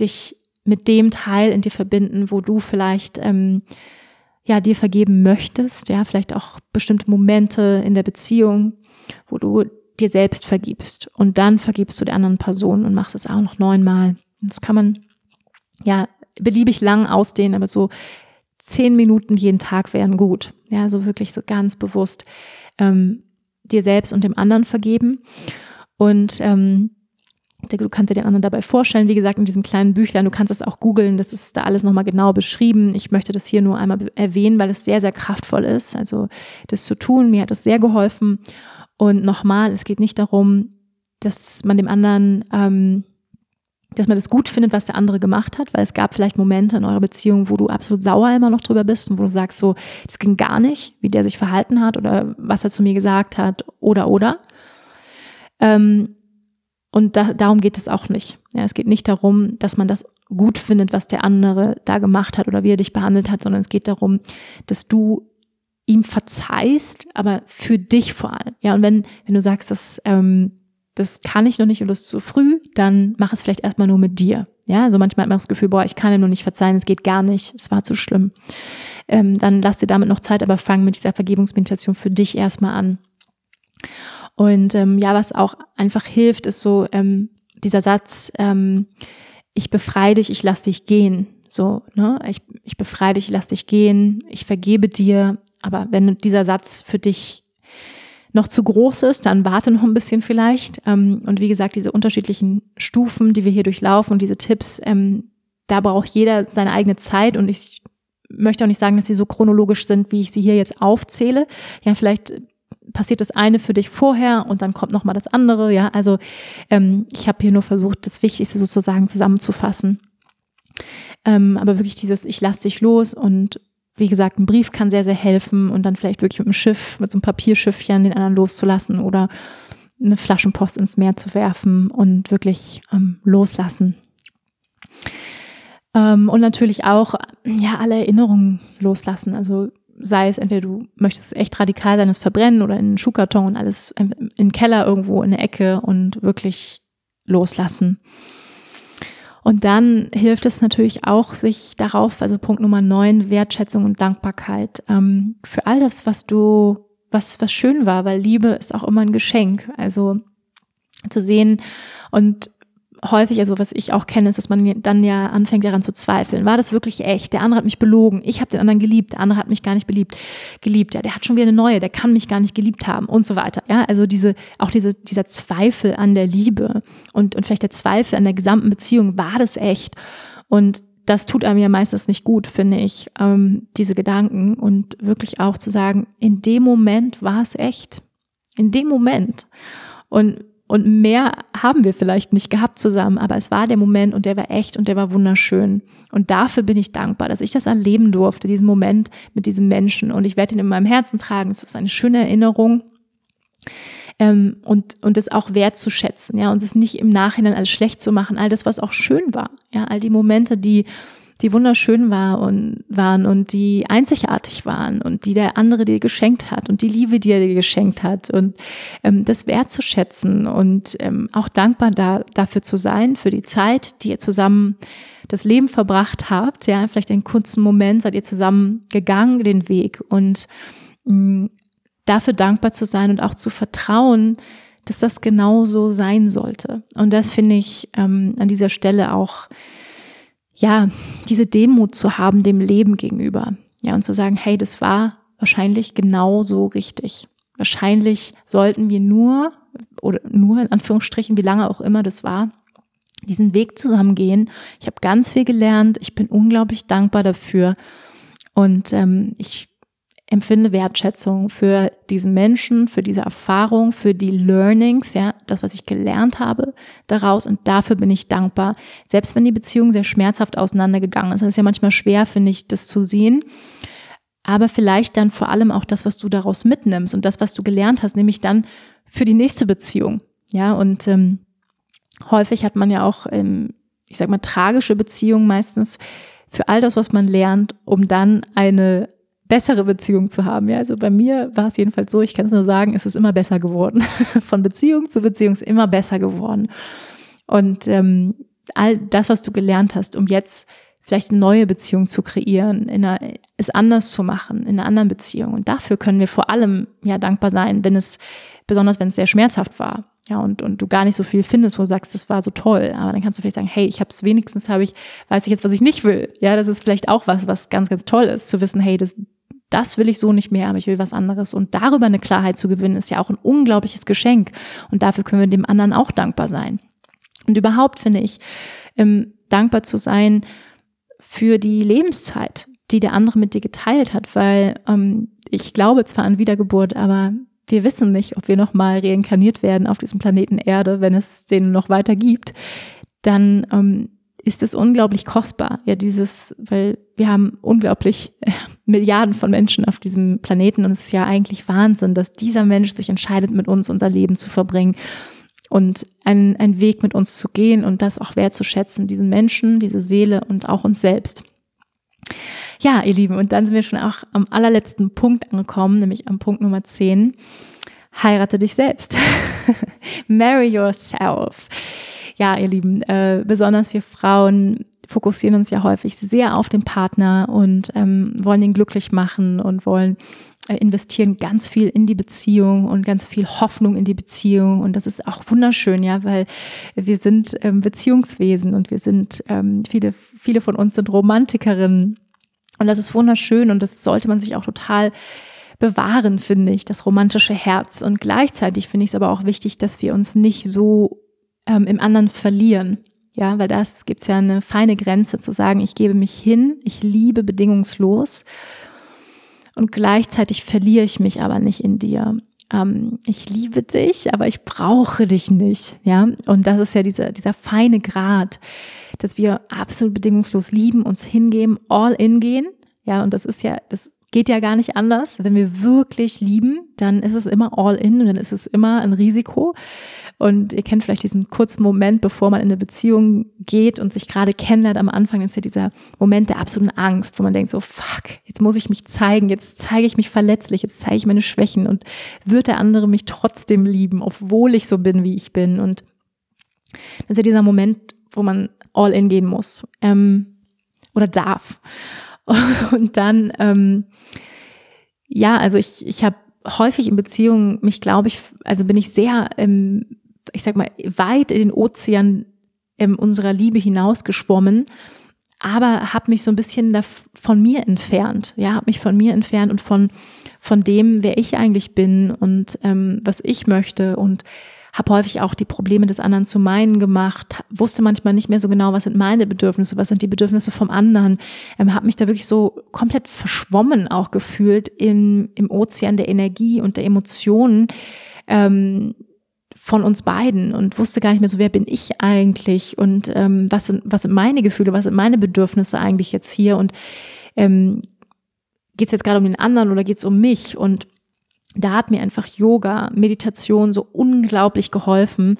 [SPEAKER 1] dich mit dem Teil in dir verbinden, wo du vielleicht ähm, ja dir vergeben möchtest, ja, vielleicht auch bestimmte Momente in der Beziehung, wo du dir selbst vergibst und dann vergibst du der anderen Person und machst es auch noch neunmal. Das kann man ja beliebig lang ausdehnen, aber so zehn Minuten jeden Tag wären gut. Ja, so wirklich so ganz bewusst ähm, dir selbst und dem anderen vergeben. Und ähm, Du kannst dir den anderen dabei vorstellen, wie gesagt, in diesem kleinen Büchlein. Du kannst es auch googeln, das ist da alles nochmal genau beschrieben. Ich möchte das hier nur einmal erwähnen, weil es sehr, sehr kraftvoll ist. Also das zu tun, mir hat das sehr geholfen. Und nochmal, es geht nicht darum, dass man dem anderen, ähm, dass man das gut findet, was der andere gemacht hat, weil es gab vielleicht Momente in eurer Beziehung, wo du absolut sauer immer noch drüber bist und wo du sagst so, das ging gar nicht, wie der sich verhalten hat oder was er zu mir gesagt hat oder oder. Ähm, und da, darum geht es auch nicht. Ja, es geht nicht darum, dass man das gut findet, was der andere da gemacht hat oder wie er dich behandelt hat, sondern es geht darum, dass du ihm verzeihst, aber für dich vor allem. Ja, und wenn, wenn du sagst, dass, ähm, das kann ich noch nicht und das ist zu früh, dann mach es vielleicht erstmal nur mit dir. Ja, also manchmal hat man das Gefühl, boah, ich kann ihm nur nicht verzeihen, es geht gar nicht, es war zu schlimm. Ähm, dann lass dir damit noch Zeit, aber fang mit dieser Vergebungsmeditation für dich erstmal an. Und ähm, ja, was auch einfach hilft, ist so ähm, dieser Satz, ähm, ich befreie dich, ich lass dich gehen. So, ne? Ich, ich befreie dich, ich lass dich gehen, ich vergebe dir. Aber wenn dieser Satz für dich noch zu groß ist, dann warte noch ein bisschen vielleicht. Ähm, und wie gesagt, diese unterschiedlichen Stufen, die wir hier durchlaufen und diese Tipps, ähm, da braucht jeder seine eigene Zeit und ich möchte auch nicht sagen, dass sie so chronologisch sind, wie ich sie hier jetzt aufzähle. Ja, vielleicht passiert das eine für dich vorher und dann kommt noch mal das andere. Ja, also ähm, ich habe hier nur versucht, das Wichtigste sozusagen zusammenzufassen. Aber wirklich dieses, ich lasse dich los und wie gesagt, ein Brief kann sehr, sehr helfen und dann vielleicht wirklich mit einem Schiff, mit so einem Papierschiffchen den anderen loszulassen oder eine Flaschenpost ins Meer zu werfen und wirklich ähm, loslassen. Ähm, und natürlich auch, ja, alle Erinnerungen loslassen. Also sei es entweder du möchtest echt radikal sein, es verbrennen oder in einen Schuhkarton und alles in den Keller irgendwo in der Ecke und wirklich loslassen. Und dann hilft es natürlich auch, sich darauf, also Punkt Nummer neun, Wertschätzung und Dankbarkeit ähm, für all das, was du, was, was schön war, weil Liebe ist auch immer ein Geschenk. Also zu sehen und häufig, also was ich auch kenne, ist, dass man dann ja anfängt daran zu zweifeln. War das wirklich echt? Der andere hat mich belogen. Ich habe den anderen geliebt. Der andere hat mich gar nicht beliebt, geliebt. Ja, der hat schon wieder eine neue. Der kann mich gar nicht geliebt haben und so weiter. Ja, also diese, auch diese, dieser Zweifel an der Liebe und, und vielleicht der Zweifel an der gesamten Beziehung. War das echt? Und das tut einem ja meistens nicht gut, finde ich, ähm, diese Gedanken und wirklich auch zu sagen, in dem Moment war es echt. In dem Moment. Und und mehr haben wir vielleicht nicht gehabt zusammen, aber es war der Moment und der war echt und der war wunderschön. Und dafür bin ich dankbar, dass ich das erleben durfte, diesen Moment mit diesem Menschen. Und ich werde ihn in meinem Herzen tragen. Es ist eine schöne Erinnerung. Ähm, und, und das auch wertzuschätzen, ja, und es nicht im Nachhinein alles schlecht zu machen, all das, was auch schön war, ja, all die Momente, die, die wunderschön war und, waren und die einzigartig waren und die der andere dir geschenkt hat und die Liebe, die er dir geschenkt hat und ähm, das wertzuschätzen und ähm, auch dankbar da, dafür zu sein, für die Zeit, die ihr zusammen das Leben verbracht habt, ja, vielleicht einen kurzen Moment seid ihr zusammen gegangen, den Weg und mh, mm, dafür dankbar zu sein und auch zu vertrauen, dass das genau so sein sollte. Und das finde ich ähm, an dieser Stelle auch ja, diese Demut zu haben dem Leben gegenüber. Ja, und zu sagen, hey, das war wahrscheinlich genau so richtig. Wahrscheinlich sollten wir nur, oder nur in Anführungsstrichen, wie lange auch immer das war, diesen Weg zusammen gehen. Ich habe ganz viel gelernt. Ich bin unglaublich dankbar dafür. Und ähm, ich empfinde Wertschätzung für diesen Menschen, für diese Erfahrung, für die Learnings, ja, das, was ich gelernt habe daraus und dafür bin ich dankbar. Selbst wenn die Beziehung sehr schmerzhaft auseinandergegangen ist, das ist ja manchmal schwer, finde ich, das zu sehen. Aber vielleicht dann vor allem auch das, was du daraus mitnimmst und das, was du gelernt hast, nämlich dann für die nächste Beziehung. Ja, und ähm, häufig hat man ja auch, ähm, ich sag mal, tragische Beziehungen meistens für all das, was man lernt, um dann eine bessere Beziehung zu haben. Ja, also bei mir war es jedenfalls so, ich kann es nur sagen, es ist immer besser geworden. Von Beziehung zu Beziehung ist immer besser geworden. Und ähm, all das, was du gelernt hast, um jetzt vielleicht eine neue Beziehung zu kreieren, in einer, es anders zu machen, in einer anderen Beziehung. Und dafür können wir vor allem ja dankbar sein, wenn es, besonders wenn es sehr schmerzhaft war. Ja, und, und du gar nicht so viel findest, wo du sagst, das war so toll. Aber dann kannst du vielleicht sagen, hey, ich habe es wenigstens, habe ich, weiß ich jetzt, was ich nicht will. Ja, das ist vielleicht auch was, was ganz, ganz toll ist, zu wissen, hey, das, das will ich so nicht mehr, aber ich will was anderes. Und darüber eine Klarheit zu gewinnen, ist ja auch ein unglaubliches Geschenk. Und dafür können wir dem anderen auch dankbar sein. Und überhaupt finde ich, ähm, dankbar zu sein für die Lebenszeit, die der andere mit dir geteilt hat, weil ähm, ich glaube zwar an Wiedergeburt, aber wir wissen nicht, ob wir nochmal reinkarniert werden auf diesem Planeten Erde, wenn es den noch weiter gibt, dann ähm, ist es unglaublich kostbar. Ja, dieses, weil wir haben unglaublich Milliarden von Menschen auf diesem Planeten und es ist ja eigentlich Wahnsinn, dass dieser Mensch sich entscheidet, mit uns unser Leben zu verbringen und einen, einen Weg mit uns zu gehen und das auch wertzuschätzen, diesen Menschen, diese Seele und auch uns selbst. Ja, ihr Lieben, und dann sind wir schon auch am allerletzten Punkt angekommen, nämlich am Punkt Nummer 10. Heirate dich selbst. Marry yourself. Ja, ihr Lieben, äh, besonders wir Frauen fokussieren uns ja häufig sehr auf den Partner und ähm, wollen ihn glücklich machen und wollen äh, investieren ganz viel in die Beziehung und ganz viel Hoffnung in die Beziehung. Und das ist auch wunderschön, ja, weil wir sind ähm, Beziehungswesen und wir sind, ähm, viele, viele von uns sind Romantikerinnen. Und das ist wunderschön und das sollte man sich auch total bewahren, finde ich, das romantische Herz. Und gleichzeitig finde ich es aber auch wichtig, dass wir uns nicht so ähm, im anderen verlieren. Ja, weil das gibt's ja eine feine Grenze zu sagen, ich gebe mich hin, ich liebe bedingungslos und gleichzeitig verliere ich mich aber nicht in dir. Ähm, ich liebe dich, aber ich brauche dich nicht. Ja, und das ist ja dieser, dieser feine Grad, dass wir absolut bedingungslos lieben, uns hingeben, all in gehen. Ja, und das ist ja, das geht ja gar nicht anders. Wenn wir wirklich lieben, dann ist es immer all in und dann ist es immer ein Risiko. Und ihr kennt vielleicht diesen kurzen Moment, bevor man in eine Beziehung geht und sich gerade kennenlernt. Am Anfang ist ja dieser Moment der absoluten Angst, wo man denkt so, fuck, jetzt muss ich mich zeigen, jetzt zeige ich mich verletzlich, jetzt zeige ich meine Schwächen und wird der andere mich trotzdem lieben, obwohl ich so bin, wie ich bin. Und das ist ja dieser Moment, wo man all in gehen muss ähm, oder darf. Und dann, ähm, ja, also ich, ich habe häufig in Beziehungen mich, glaube ich, also bin ich sehr ähm, ich sag mal, weit in den Ozean ähm, unserer Liebe hinausgeschwommen, aber habe mich so ein bisschen von mir entfernt, ja, habe mich von mir entfernt und von von dem, wer ich eigentlich bin und ähm, was ich möchte und habe häufig auch die Probleme des anderen zu meinen gemacht, wusste manchmal nicht mehr so genau, was sind meine Bedürfnisse, was sind die Bedürfnisse vom anderen, ähm, habe mich da wirklich so komplett verschwommen auch gefühlt in, im Ozean der Energie und der Emotionen, ähm, von uns beiden und wusste gar nicht mehr so, wer bin ich eigentlich und ähm, was, sind, was sind meine Gefühle, was sind meine Bedürfnisse eigentlich jetzt hier und ähm, geht es jetzt gerade um den anderen oder geht es um mich? Und da hat mir einfach Yoga, Meditation so unglaublich geholfen.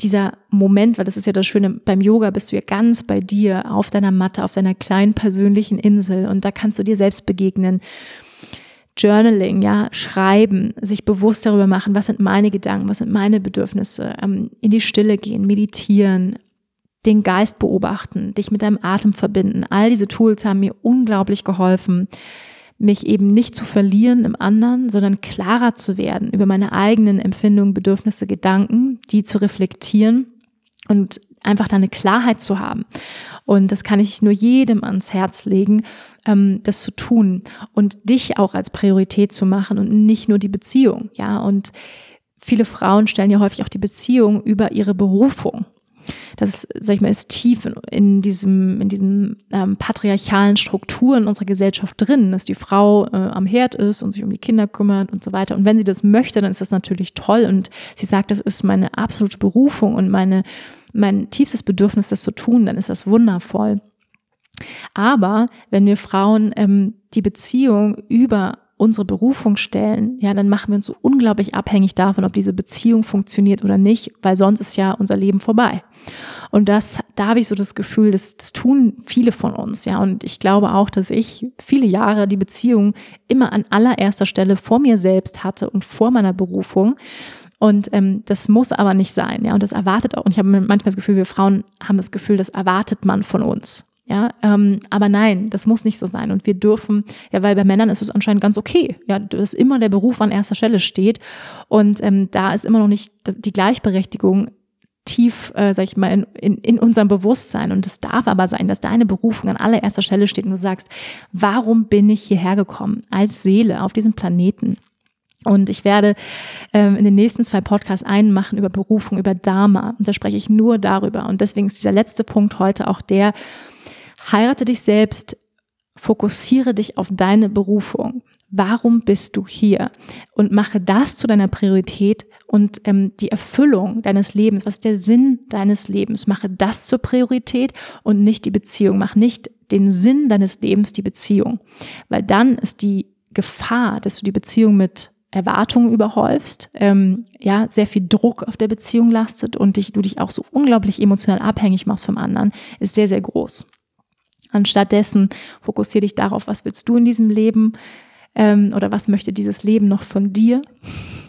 [SPEAKER 1] Dieser Moment, weil das ist ja das Schöne, beim Yoga bist du ja ganz bei dir auf deiner Matte, auf deiner kleinen persönlichen Insel und da kannst du dir selbst begegnen. Journaling, ja, schreiben, sich bewusst darüber machen, was sind meine Gedanken, was sind meine Bedürfnisse, ähm, in die Stille gehen, meditieren, den Geist beobachten, dich mit deinem Atem verbinden. All diese Tools haben mir unglaublich geholfen, mich eben nicht zu verlieren im anderen, sondern klarer zu werden über meine eigenen Empfindungen, Bedürfnisse, Gedanken, die zu reflektieren und einfach da eine Klarheit zu haben. Und das kann ich nur jedem ans Herz legen, ähm, das zu tun und dich auch als Priorität zu machen und nicht nur die Beziehung. Ja, und viele Frauen stellen ja häufig auch die Beziehung über ihre Berufung. Das, sag ich mal, ist tief in, in diesem, in diesen ähm, patriarchalen Strukturen unserer Gesellschaft drin, dass die Frau äh, am Herd ist und sich um die Kinder kümmert und so weiter. Und wenn sie das möchte, dann ist das natürlich toll. Und sie sagt, das ist meine absolute Berufung und meine mein tiefstes Bedürfnis, das zu tun, dann ist das wundervoll. Aber wenn wir Frauen ähm, die Beziehung über unsere Berufung stellen, ja, dann machen wir uns so unglaublich abhängig davon, ob diese Beziehung funktioniert oder nicht, weil sonst ist ja unser Leben vorbei. Und das, da habe ich so das Gefühl, das, das tun viele von uns, ja. Und ich glaube auch, dass ich viele Jahre die Beziehung immer an allererster Stelle vor mir selbst hatte und vor meiner Berufung. Und ähm, das muss aber nicht sein, ja. Und das erwartet auch. Und ich habe manchmal das Gefühl, wir Frauen haben das Gefühl, das erwartet man von uns. Ja, ähm, aber nein, das muss nicht so sein. Und wir dürfen, ja, weil bei Männern ist es anscheinend ganz okay, ja, dass immer der Beruf an erster Stelle steht. Und ähm, da ist immer noch nicht die Gleichberechtigung tief, äh, sag ich mal, in, in, in unserem Bewusstsein. Und es darf aber sein, dass deine Berufung an allererster Stelle steht und du sagst, warum bin ich hierher gekommen als Seele auf diesem Planeten? Und ich werde ähm, in den nächsten zwei Podcasts einen machen über Berufung, über Dharma. Und da spreche ich nur darüber. Und deswegen ist dieser letzte Punkt heute auch der, heirate dich selbst, fokussiere dich auf deine Berufung. Warum bist du hier? Und mache das zu deiner Priorität und ähm, die Erfüllung deines Lebens. Was ist der Sinn deines Lebens? Mache das zur Priorität und nicht die Beziehung. Mach nicht den Sinn deines Lebens die Beziehung. Weil dann ist die Gefahr, dass du die Beziehung mit Erwartungen überhäufst, ähm, ja, sehr viel Druck auf der Beziehung lastet und dich, du dich auch so unglaublich emotional abhängig machst vom anderen, ist sehr, sehr groß. Anstattdessen fokussiere dich darauf, was willst du in diesem Leben ähm, oder was möchte dieses Leben noch von dir?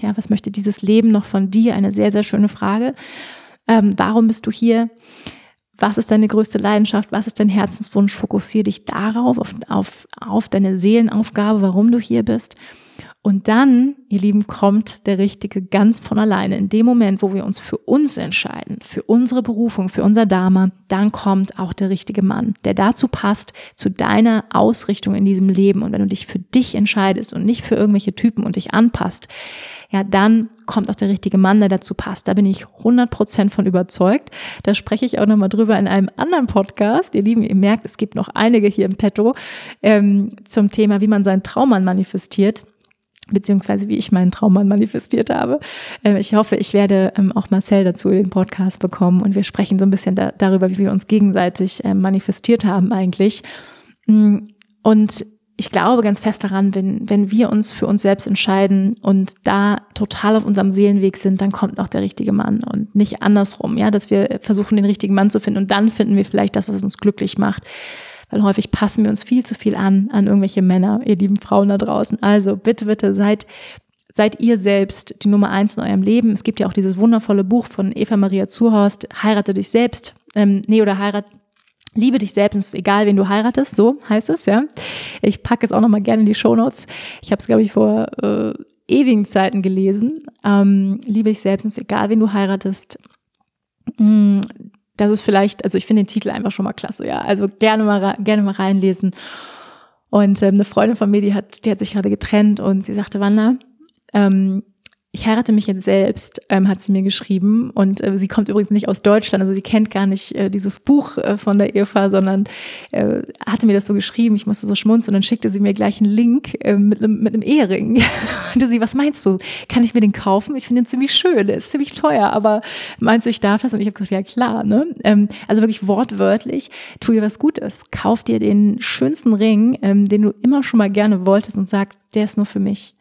[SPEAKER 1] Ja, was möchte dieses Leben noch von dir? Eine sehr, sehr schöne Frage. Ähm, warum bist du hier? Was ist deine größte Leidenschaft? Was ist dein Herzenswunsch? Fokussiere dich darauf, auf, auf, auf deine Seelenaufgabe, warum du hier bist. Und dann, ihr Lieben, kommt der Richtige ganz von alleine. In dem Moment, wo wir uns für uns entscheiden, für unsere Berufung, für unser Dharma, dann kommt auch der richtige Mann, der dazu passt, zu deiner Ausrichtung in diesem Leben. Und wenn du dich für dich entscheidest und nicht für irgendwelche Typen und dich anpasst, ja, dann kommt auch der richtige Mann, der dazu passt. Da bin ich 100% von überzeugt. Da spreche ich auch nochmal drüber in einem anderen Podcast. Ihr Lieben, ihr merkt, es gibt noch einige hier im Petto ähm, zum Thema, wie man seinen Traummann manifestiert beziehungsweise wie ich meinen Traummann manifestiert habe. Ähm, ich hoffe, ich werde ähm, auch Marcel dazu in den Podcast bekommen und wir sprechen so ein bisschen da, darüber, wie wir uns gegenseitig ähm, manifestiert haben eigentlich. Mm, und ich glaube ganz fest daran, wenn, wenn wir uns für uns selbst entscheiden und da total auf unserem Seelenweg sind, dann kommt auch der richtige Mann und nicht andersrum, ja, dass wir versuchen, den richtigen Mann zu finden und dann finden wir vielleicht das, was uns glücklich macht weil häufig passen wir uns viel zu viel an, an irgendwelche Männer, ihr lieben Frauen da draußen. Also bitte, bitte seid seid ihr selbst die Nummer eins in eurem Leben. Es gibt ja auch dieses wundervolle Buch von Eva Maria Zuhorst, Heirate dich selbst. Ähm, nee, oder heirat, liebe dich selbst, es ist egal, wen du heiratest, so heißt es, ja. Ich packe es auch nochmal gerne in die Shownotes. Ich habe es, glaube ich, vor äh, ewigen Zeiten gelesen. Ähm, liebe dich selbst, es ist egal, wen du heiratest. Mm, das ist vielleicht, also ich finde den Titel einfach schon mal klasse, ja. Also gerne mal, gerne mal reinlesen. Und ähm, eine Freundin von mir, die hat, die hat sich gerade getrennt und sie sagte, Wanda, ähm, ich heirate mich jetzt selbst, ähm, hat sie mir geschrieben. Und äh, sie kommt übrigens nicht aus Deutschland, also sie kennt gar nicht äh, dieses Buch äh, von der Eva, sondern äh, hatte mir das so geschrieben. Ich musste so schmunzeln und dann schickte sie mir gleich einen Link äh, mit, mit einem Ehering. und sie, was meinst du? Kann ich mir den kaufen? Ich finde den ziemlich schön, der ist ziemlich teuer, aber meinst du, ich darf das? Und ich habe gesagt, ja klar. Ne? Ähm, also wirklich wortwörtlich, tu dir was Gutes. Kauf dir den schönsten Ring, ähm, den du immer schon mal gerne wolltest und sag, der ist nur für mich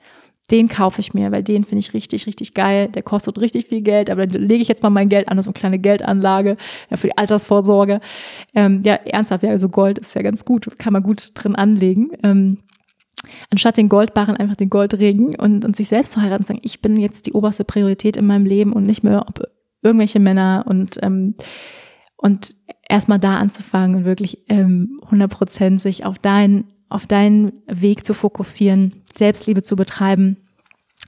[SPEAKER 1] den kaufe ich mir, weil den finde ich richtig, richtig geil. Der kostet richtig viel Geld, aber da lege ich jetzt mal mein Geld an, so eine kleine Geldanlage ja, für die Altersvorsorge. Ähm, ja, ernsthaft, ja, also Gold ist ja ganz gut, kann man gut drin anlegen. Ähm, anstatt den Goldbarren einfach den Goldregen und, und sich selbst zu heiraten, sagen, ich bin jetzt die oberste Priorität in meinem Leben und nicht mehr ob irgendwelche Männer und ähm, und erstmal da anzufangen und wirklich ähm, 100 Prozent sich auf deinen auf deinen Weg zu fokussieren, Selbstliebe zu betreiben.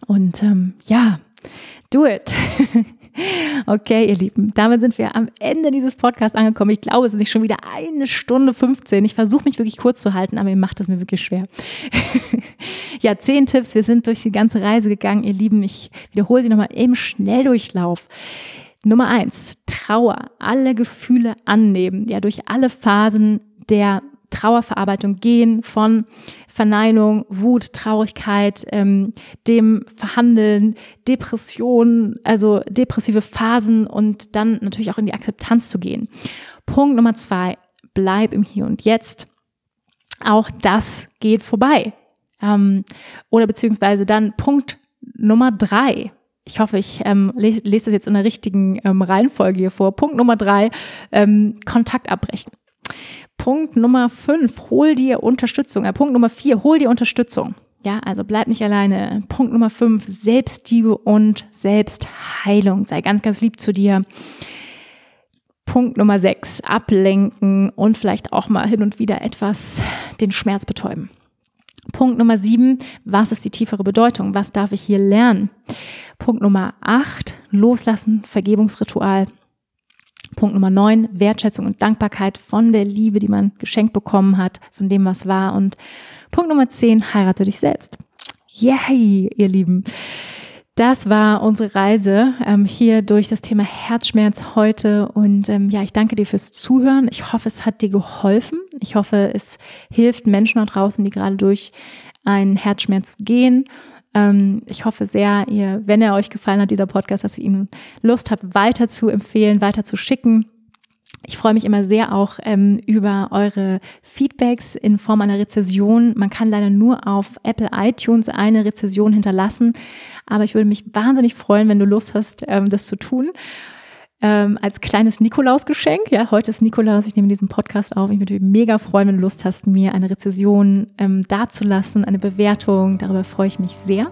[SPEAKER 1] Und ähm, ja, do it. Okay, ihr Lieben, damit sind wir am Ende dieses Podcasts angekommen. Ich glaube, es ist schon wieder eine Stunde 15. Ich versuche mich wirklich kurz zu halten, aber ihr macht es mir wirklich schwer. ja, zehn Tipps. Wir sind durch die ganze Reise gegangen, ihr Lieben. Ich wiederhole sie nochmal im Schnelldurchlauf. Nummer eins, Trauer, alle Gefühle annehmen, ja, durch alle Phasen der Trauerverarbeitung gehen von Verneinung, Wut, Traurigkeit, ähm, dem Verhandeln, Depression, also depressive Phasen und dann natürlich auch in die Akzeptanz zu gehen. Punkt Nummer zwei, bleib im Hier und Jetzt. Auch das geht vorbei. Ähm, oder beziehungsweise dann Punkt Nummer drei. Ich hoffe, ich ähm, lese, lese das jetzt in der richtigen ähm, Reihenfolge hier vor. Punkt Nummer drei, ähm, Kontakt abbrechen. Punkt Nummer fünf, hol dir Unterstützung. Äh, Punkt Nummer vier, hol dir Unterstützung. Ja, also bleib nicht alleine. Punkt Nummer fünf, Selbstliebe und Selbstheilung. Sei ganz, ganz lieb zu dir. Punkt Nummer sechs, ablenken und vielleicht auch mal hin und wieder etwas den Schmerz betäuben. Punkt Nummer sieben, was ist die tiefere Bedeutung? Was darf ich hier lernen? Punkt Nummer acht, loslassen, Vergebungsritual. Punkt Nummer neun, Wertschätzung und Dankbarkeit von der Liebe, die man geschenkt bekommen hat, von dem, was war. Und Punkt Nummer zehn, heirate dich selbst. Yay, ihr Lieben. Das war unsere Reise ähm, hier durch das Thema Herzschmerz heute. Und ähm, ja, ich danke dir fürs Zuhören. Ich hoffe, es hat dir geholfen. Ich hoffe, es hilft Menschen da draußen, die gerade durch einen Herzschmerz gehen. Ähm, ich hoffe sehr, ihr, wenn er euch gefallen hat, dieser Podcast, dass ihr ihn Lust habt, weiter zu empfehlen, weiter zu schicken. Ich freue mich immer sehr auch ähm, über eure Feedbacks in Form einer Rezession. Man kann leider nur auf Apple iTunes eine Rezession hinterlassen, aber ich würde mich wahnsinnig freuen, wenn du Lust hast, ähm, das zu tun ähm, als kleines Nikolausgeschenk. Ja, heute ist Nikolaus, ich nehme diesen Podcast auf. Ich würde mich mega freuen, wenn du Lust hast, mir eine Rezession ähm, dazulassen, eine Bewertung. Darüber freue ich mich sehr.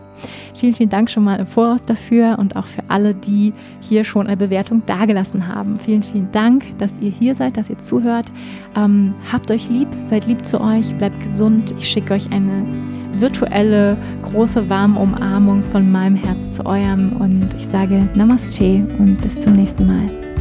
[SPEAKER 1] Vielen, vielen Dank schon mal im Voraus dafür und auch für alle, die hier schon eine Bewertung dagelassen haben. Vielen, vielen Dank, dass ihr hier seid, dass ihr zuhört. Ähm, habt euch lieb, seid lieb zu euch, bleibt gesund. Ich schicke euch eine virtuelle, große, warme Umarmung von meinem Herz zu eurem und ich sage Namaste und bis zum nächsten Mal.